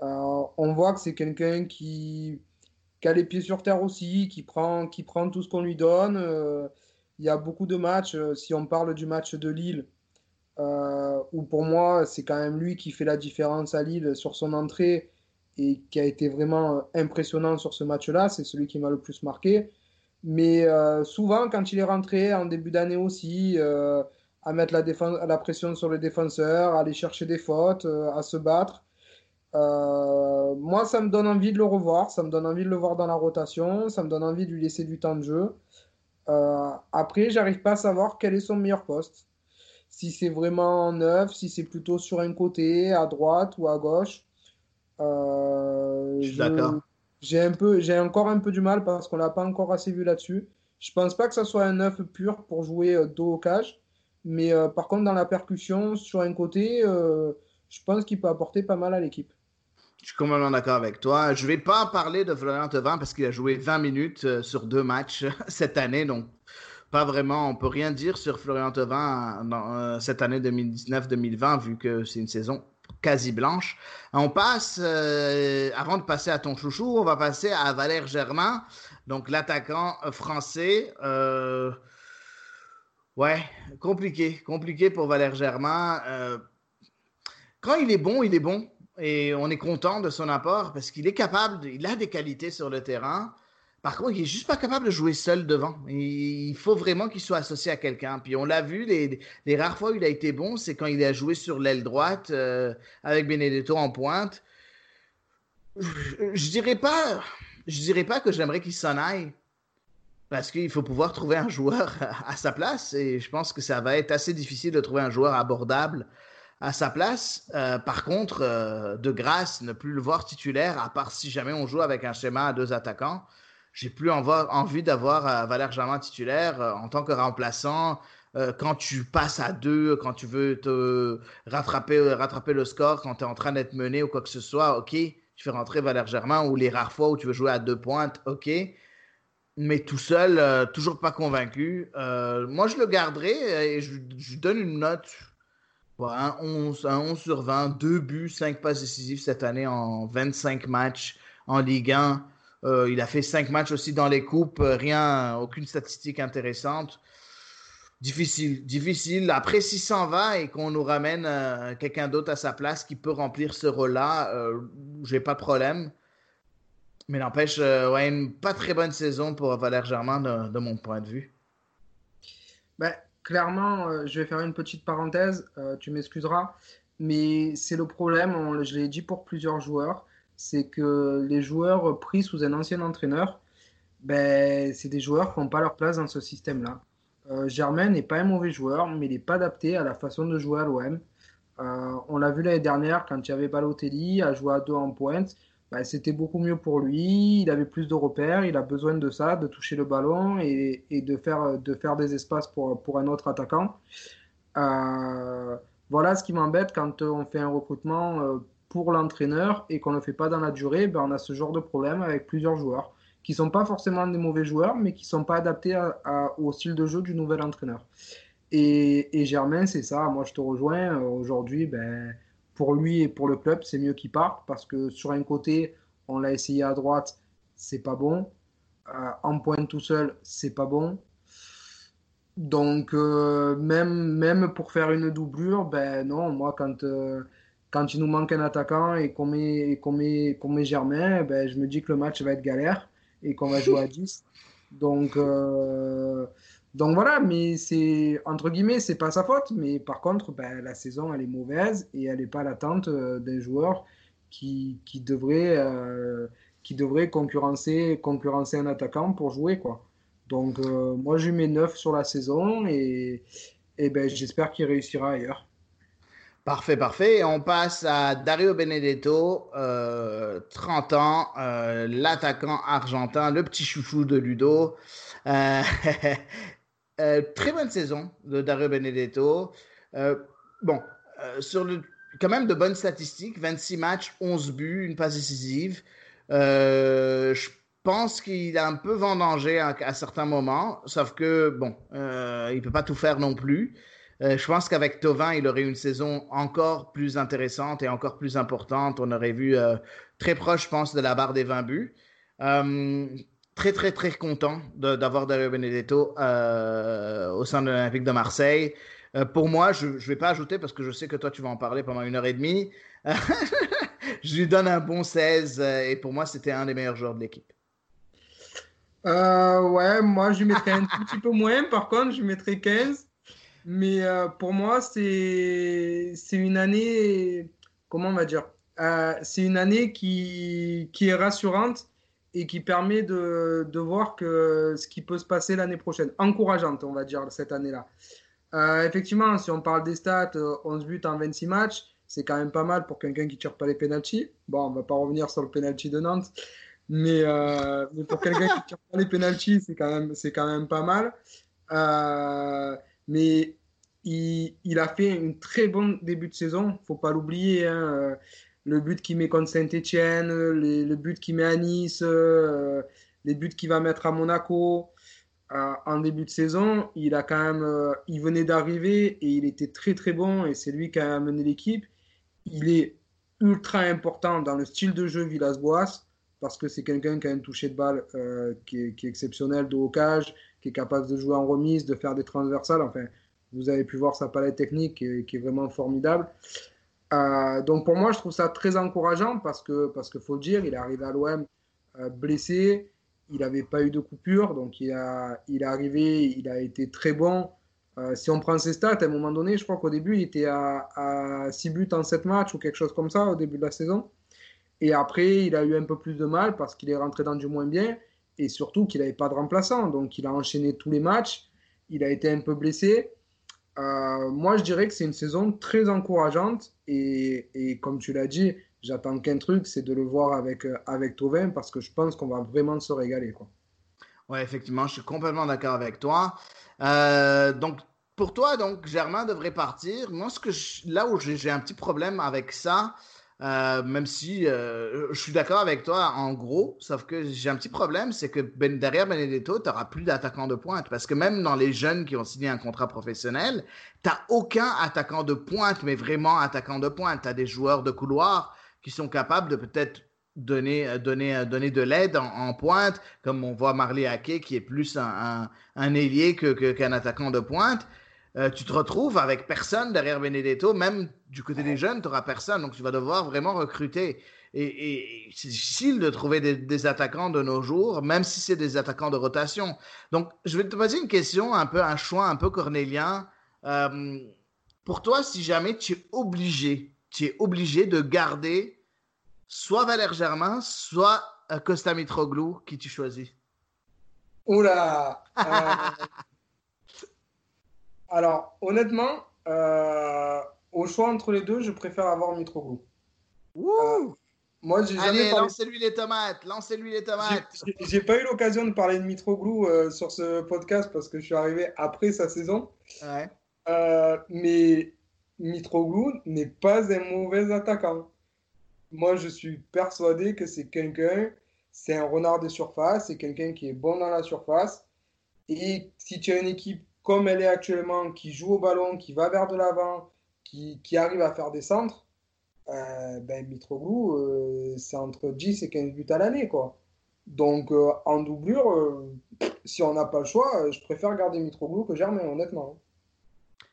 Euh, on voit que c'est quelqu'un qui, a les pieds sur terre aussi, qui prend, qui prend tout ce qu'on lui donne. Euh, il y a beaucoup de matchs, si on parle du match de Lille, où pour moi, c'est quand même lui qui fait la différence à Lille sur son entrée et qui a été vraiment impressionnant sur ce match-là. C'est celui qui m'a le plus marqué. Mais souvent, quand il est rentré en début d'année aussi, à mettre la, défense, la pression sur les défenseurs, à aller chercher des fautes, euh, à se battre. Euh, moi, ça me donne envie de le revoir, ça me donne envie de le voir dans la rotation, ça me donne envie de lui laisser du temps de jeu. Euh, après, j'arrive pas à savoir quel est son meilleur poste. Si c'est vraiment neuf, si c'est plutôt sur un côté, à droite ou à gauche. je suis d'accord. J'ai un peu, j'ai encore un peu du mal parce qu'on l'a pas encore assez vu là-dessus. Je pense pas que ça soit un neuf pur pour jouer dos au cage. Mais euh, par contre, dans la percussion, sur un côté, euh, je pense qu'il peut apporter pas mal à l'équipe. Je suis complètement d'accord avec toi. Je ne vais pas parler de Florian Thauvin parce qu'il a joué 20 minutes euh, sur deux matchs cette année. Donc, pas vraiment, on peut rien dire sur Florian Thauvin cette année 2019-2020 vu que c'est une saison quasi blanche. On passe, avant de passer à ton chouchou, on va passer à Valère Germain, donc l'attaquant français. Ouais, compliqué. Compliqué pour Valère Germain. Euh, quand il est bon, il est bon. Et on est content de son apport parce qu'il est capable, il a des qualités sur le terrain. Par contre, il est juste pas capable de jouer seul devant. Il faut vraiment qu'il soit associé à quelqu'un. Puis on l'a vu, les, rares fois où il a été bon, c'est quand il a joué sur l'aile droite euh, avec Benedetto en pointe. Je, je, dirais je dirais pas que j'aimerais qu'il s'en aille parce qu'il faut pouvoir trouver un joueur à sa place et je pense que ça va être assez difficile de trouver un joueur abordable à sa place. Euh, par contre, euh, de grâce, ne plus le voir titulaire, à part si jamais on joue avec un schéma à deux attaquants, j'ai plus envie d'avoir euh, Valère Germain titulaire en tant que remplaçant euh, quand tu passes à deux, quand tu veux te rattraper, rattraper le score, quand tu es en train d'être mené ou quoi que ce soit, ok, tu fais rentrer Valère Germain ou les rares fois où tu veux jouer à deux pointes, ok. Mais tout seul, euh, toujours pas convaincu. Euh, moi, je le garderai et je, donne une note, un, 11, un 11 sur 20, deux buts, cinq passes décisives cette année en 25 matchs en Ligue 1. il a fait cinq matchs aussi dans les coupes, rien, aucune statistique intéressante. Difficile, difficile. Après, s'il s'en va et qu'on nous ramène euh, quelqu'un d'autre à sa place qui peut remplir ce rôle-là, euh, j'ai pas de problème. Mais n'empêche, euh, ouais, une pas très bonne saison pour Valère Germain de, mon point de vue. Ben, clairement, je vais faire une petite parenthèse, tu m'excuseras, mais c'est le problème, je l'ai dit pour plusieurs joueurs, c'est que les joueurs pris sous un ancien entraîneur, ben, c'est des joueurs qui n'ont pas leur place dans ce système-là. Euh, Germain n'est pas un mauvais joueur, mais il n'est pas adapté à la façon de jouer à l'OM. Euh, on l'a vu l'année dernière quand il y avait Balotelli à jouer à deux en pointe. Bah, c'était beaucoup mieux pour lui. Il avait plus de repères. Il a besoin de ça, de toucher le ballon et, de, faire, de faire des espaces pour, un autre attaquant. Euh, voilà ce qui m'embête quand on fait un recrutement pour l'entraîneur et qu'on ne le fait pas dans la durée. Ben, on a ce genre de problème avec plusieurs joueurs qui sont pas forcément des mauvais joueurs, mais qui sont pas adaptés au style de jeu du nouvel entraîneur. Et, Germain, c'est ça. Moi, je te rejoins. Euh, aujourd'hui, ben, pour lui et pour le club, c'est mieux qu'il parte parce que sur un côté, on l'a essayé à droite, c'est pas bon. Euh, en pointe tout seul, c'est pas bon. Donc, euh, même, même pour faire une doublure, ben non, moi, quand, quand il nous manque un attaquant et qu'on met, qu'on met, qu'on met Germain, ben, je me dis que le match va être galère et qu'on va jouer à 10. Donc, euh, donc voilà, mais c'est entre guillemets, c'est pas sa faute. Mais par contre, ben, la saison elle est mauvaise et elle n'est pas l'attente euh, d'un joueur qui, qui devrait, euh, qui devrait concurrencer, concurrencer un attaquant pour jouer. quoi. Donc moi, je lui mets 9 sur la saison et, et ben, j'espère qu'il réussira ailleurs. Parfait, parfait. on passe à Dario Benedetto, 30 euh, ans, euh, l'attaquant argentin, le petit chouchou de Ludo. Euh, très bonne saison de Dario Benedetto. bon, sur le, quand même de bonnes statistiques, 26 matchs, 11 buts, une passe décisive. je pense qu'il a un peu vendangé à, certains moments, sauf que, bon, il ne peut pas tout faire non plus. Euh, je pense qu'avec Tovin, il aurait eu une saison encore plus intéressante et encore plus importante. On aurait vu euh, très proche, je pense, de la barre des 20 buts. Euh, très, très, très content d'avoir Dario Benedetto au sein de l'Olympique de Marseille. pour moi, je ne vais pas ajouter parce que je sais que toi, tu vas en parler pendant une heure et demie. je lui donne un bon 16 et pour moi, c'était un des meilleurs joueurs de l'équipe. ouais, moi, je mettrais un petit peu moins. Par contre, je mettrais 15. Mais euh, pour moi, c'est une année, comment on va dire euh, C'est une année qui, qui est rassurante et qui permet de, de, voir que ce qui peut se passer l'année prochaine. Encourageante, on va dire, cette année-là. Euh, effectivement, si on parle des stats, 11 buts en 26 matchs, c'est quand même pas mal pour quelqu'un qui tire pas les penalties. Bon, on va pas revenir sur le penalty de Nantes, mais, mais pour quelqu'un qui tire pas les penalties, c'est quand, même, quand même pas mal. Mais il, il, a fait un très bon début de saison, faut pas l'oublier. Hein. Euh, le but qu'il met contre Saint-Etienne, le but qu'il met à Nice, euh, les buts qu'il va mettre à Monaco. Euh, en début de saison, il a quand même, il venait d'arriver et il était très très bon et c'est lui qui a amené l'équipe. Il est ultra important dans le style de jeu Villas-Boas parce que c'est quelqu'un qui a un toucher de balle qui, est, qui, est, exceptionnel de haut cage, qui est capable de jouer en remise, de faire des transversales. Enfin, vous avez pu voir sa palette technique qui est, vraiment formidable. Euh, donc pour moi, je trouve ça très encourageant parce que parce qu'il faut le dire, il est arrivé à l'OM euh, blessé, il n'avait pas eu de coupure, donc il, a, il est arrivé, il a été très bon. Euh, si on prend ses stats, à un moment donné, je crois qu'au début, il était à, à 6 buts en 7 matchs ou quelque chose comme ça au début de la saison. Et après, il a eu un peu plus de mal parce qu'il est rentré dans du moins bien et surtout qu'il n'avait pas de remplaçant. Donc il a enchaîné tous les matchs, il a été un peu blessé. Euh, moi, je dirais que c'est une saison très encourageante et, comme tu l'as dit, j'attends qu'un truc, c'est de le voir avec, euh, avec Tovin parce que je pense qu'on va vraiment se régaler. Quoi. Ouais, effectivement, je suis complètement d'accord avec toi. Euh, donc, pour toi, donc, Germain devrait partir. Moi, ce que là où j'ai un petit problème avec ça, euh, même si euh, je suis d'accord avec toi en gros, sauf que j'ai un petit problème, c'est que ben- derrière Benedetto, tu n'auras plus d'attaquant de pointe. Parce que même dans les jeunes qui ont signé un contrat professionnel, tu aucun attaquant de pointe, mais vraiment attaquant de pointe. Tu as des joueurs de couloir qui sont capables de peut-être donner, euh, donner, euh, donner de l'aide en, pointe, comme on voit Marley Ake qui est plus un, un, un ailier que- que- qu'un attaquant de pointe. Euh, tu te retrouves avec personne derrière Benedetto, même du côté des jeunes, tu n'auras personne. Donc tu vas devoir vraiment recruter. Et, c'est difficile de trouver des, des attaquants de nos jours, même si c'est des attaquants de rotation. Donc je vais te poser une question, un peu un choix un peu cornélien. Euh, pour toi, si jamais tu es obligé, tu es obligé de garder soit Valère Germain, soit euh, Costa Mitroglou, qui tu choisis? Oula euh, Alors, honnêtement, euh, au choix entre les deux, je préfère avoir Mitroglou. Wouh Moi, j'ai jamais Allez, parlé- lancez-lui les tomates, lancez-lui les tomates. J'ai- J'ai pas eu l'occasion de parler de Mitroglou euh, sur ce podcast parce que je suis arrivé après sa saison. Ouais. Euh, mais Mitroglou n'est pas un mauvais attaquant. Moi, je suis persuadé que c'est quelqu'un, c'est un renard de surface, c'est quelqu'un qui est bon dans la surface. Et si tu as une équipe comme elle est actuellement, qui joue au ballon, qui va vers de l'avant, qui, qui arrive à faire des centres, euh, ben Mitroglou, euh, c'est entre 10 et 15 buts à l'année, quoi. Donc, euh, en doublure, si on n'a pas le choix, je préfère garder Mitroglou que Germain, honnêtement.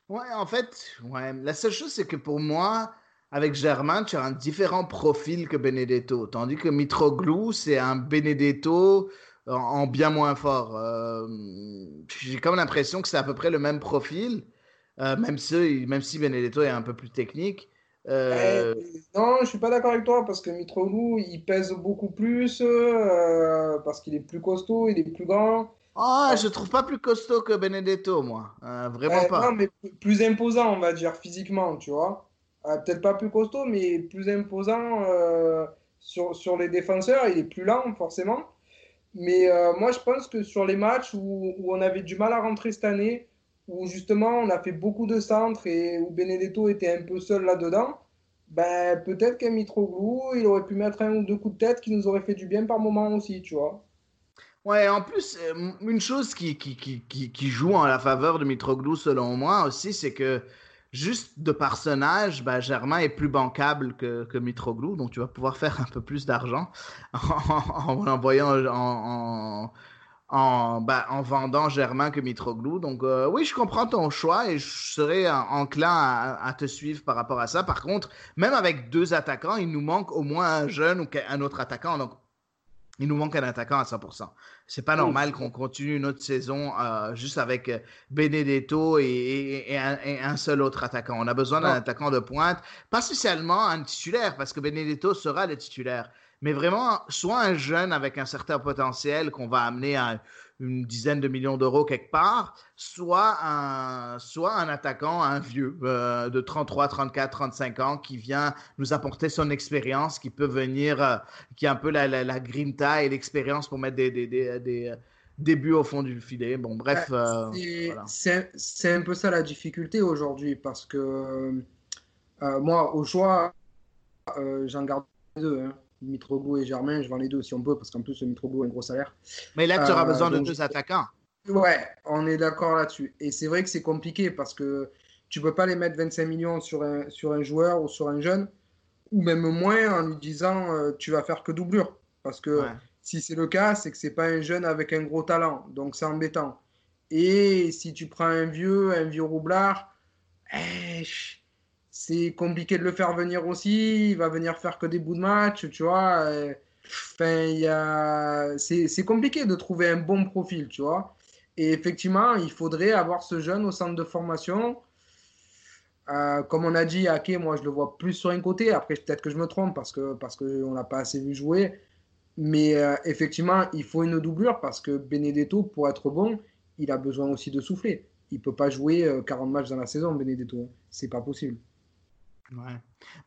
Ouais, en fait, ouais. La seule chose, c'est que pour moi, avec Germain, tu as un différent profil que Benedetto. Tandis que Mitroglou, c'est un Benedetto en, en bien moins fort. Euh, J'ai comme l'impression que c'est à peu près le même profil, euh, même, si, même si Benedetto est un peu plus technique. Euh, Eh, non, je suis pas d'accord avec toi parce que Mitroglou, il pèse beaucoup plus parce qu'il est plus costaud, il est plus grand. Ah, je trouve pas plus costaud que Benedetto, moi. Vraiment pas. Non, mais plus- imposant, on va dire, physiquement, tu vois. Peut-être pas plus costaud, mais plus imposant sur, sur les défenseurs. Il est plus lent, forcément. Mais euh, moi, je pense que sur les matchs où, on avait du mal à rentrer cette année, où justement on a fait beaucoup de centres et où Benedetto était un peu seul là-dedans, ben, peut-être qu'un Mitroglou, il aurait pu mettre un ou deux coups de tête qui nous auraient fait du bien par moment aussi, tu vois. Ouais, en plus, euh, une chose qui, qui, qui, qui joue en la faveur de Mitroglou, selon moi aussi, c'est que juste de par son âge, bah, Germain est plus bancable que, Mitroglou, donc tu vas pouvoir faire un peu plus d'argent en, en en, en, en, en vendant Germain que Mitroglou. Donc euh, oui, je comprends ton choix et je serais en- enclin à, à te suivre par rapport à ça. Par contre, même avec deux attaquants, il nous manque au moins un jeune ou un autre attaquant. Donc il nous manque un attaquant à 100%. C'est pas normal qu'on continue une autre saison euh, juste avec euh, Benedetto et, et- et un, et un seul autre attaquant. On a besoin d'un attaquant de pointe, pas spécialement un titulaire, parce que Benedetto sera le titulaire, mais vraiment soit un jeune avec un certain potentiel qu'on va amener à une dizaine de millions d'euros quelque part, soit un, soit un attaquant, un vieux euh, de 33, 34, 35 ans qui vient nous apporter son expérience, qui peut venir, euh, qui a un peu la, la, la grinta et l'expérience pour mettre des, des, des, des, euh, des buts au fond du filet. Bon, bref. Euh, c'est- voilà. un peu ça la difficulté aujourd'hui parce que euh, moi, au choix, euh, j'en garde deux. Hein. Mitroglou et Germain, je vends les deux si on peut parce qu'en plus, Mitroglou a un gros salaire. Mais là, tu auras Euh, besoin de deux attaquants. Ouais, on est d'accord là-dessus. Et c'est vrai que c'est compliqué parce que tu peux pas les mettre 25 millions sur un, sur un joueur ou sur un jeune, ou même moins en lui disant euh, tu vas faire que doublure. Parce que Ouais. si c'est le cas, c'est que c'est pas un jeune avec un gros talent, donc c'est embêtant. Et si tu prends un vieux, un vieux roublard, eh, c'est compliqué de le faire venir aussi. Il va venir faire que des bouts de match, tu vois. euh, Enfin, il y a... c'est compliqué de trouver un bon profil, tu vois. Et effectivement, il faudrait avoir ce jeune au centre de formation. Euh, comme on a dit, Ake, moi je le vois plus sur un côté. Après, peut-être que je me trompe parce que parce qu'on l'a pas assez vu jouer. Mais euh, effectivement, il faut une doublure parce que Benedetto, pour être bon, il a besoin aussi de souffler. Il peut pas jouer euh, 40 matchs dans la saison, Benedetto. C'est pas possible. Ouais.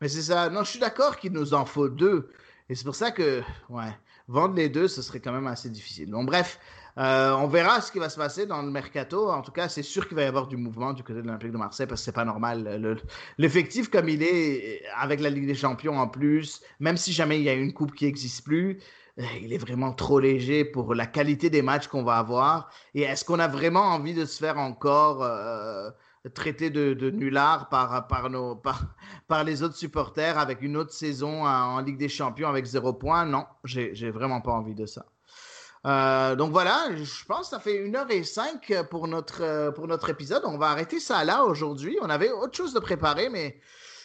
Mais c'est ça. Non, je suis d'accord qu'il nous en faut deux. Et c'est pour ça que, ouais, vendre les deux, ce serait quand même assez difficile. Bon, bref, euh, on verra ce qui va se passer dans le mercato. En tout cas, c'est sûr qu'il va y avoir du mouvement du côté de l'Olympique de Marseille parce que c'est pas normal. L'effectif comme il est, avec la Ligue des Champions en plus, même si jamais il y a une coupe qui n'existe plus, euh, il est vraiment trop léger pour la qualité des matchs qu'on va avoir. Et est-ce qu'on a vraiment envie de se faire encore euh, traiter de, de nullard par, par, nos, par, par, les autres supporters avec une autre saison en, Ligue des Champions avec zéro point? Non, j'ai vraiment pas envie de ça. Euh, donc voilà, je pense que ça fait une heure et cinq pour notre, pour notre épisode. On va arrêter ça là aujourd'hui. On avait autre chose de préparer, mais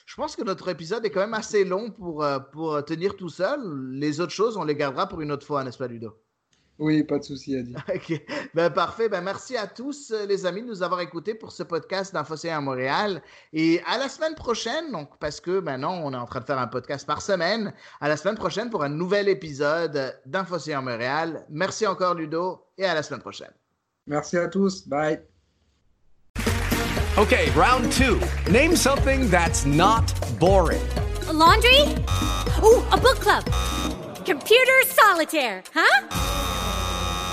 je pense que notre épisode est quand même assez long pour, euh, pour tenir tout seul. Les autres choses, on les gardera pour une autre fois, n'est-ce pas, Ludo? Oui, pas de souci, Adi. OK. Ben, parfait. Ben, merci à tous, euh, les amis, de nous avoir écoutés pour ce podcast d'Infocé à Montréal. Et à la semaine prochaine, donc, parce que maintenant, on est en train de faire un podcast par semaine. À la semaine prochaine pour un nouvel épisode d'Infocé à Montréal. Merci encore, Ludo, et à la semaine prochaine. Merci à tous. Bye. OK, round two. Name something that's not boring. A laundry? Ooh, a book club. Computer solitaire, huh?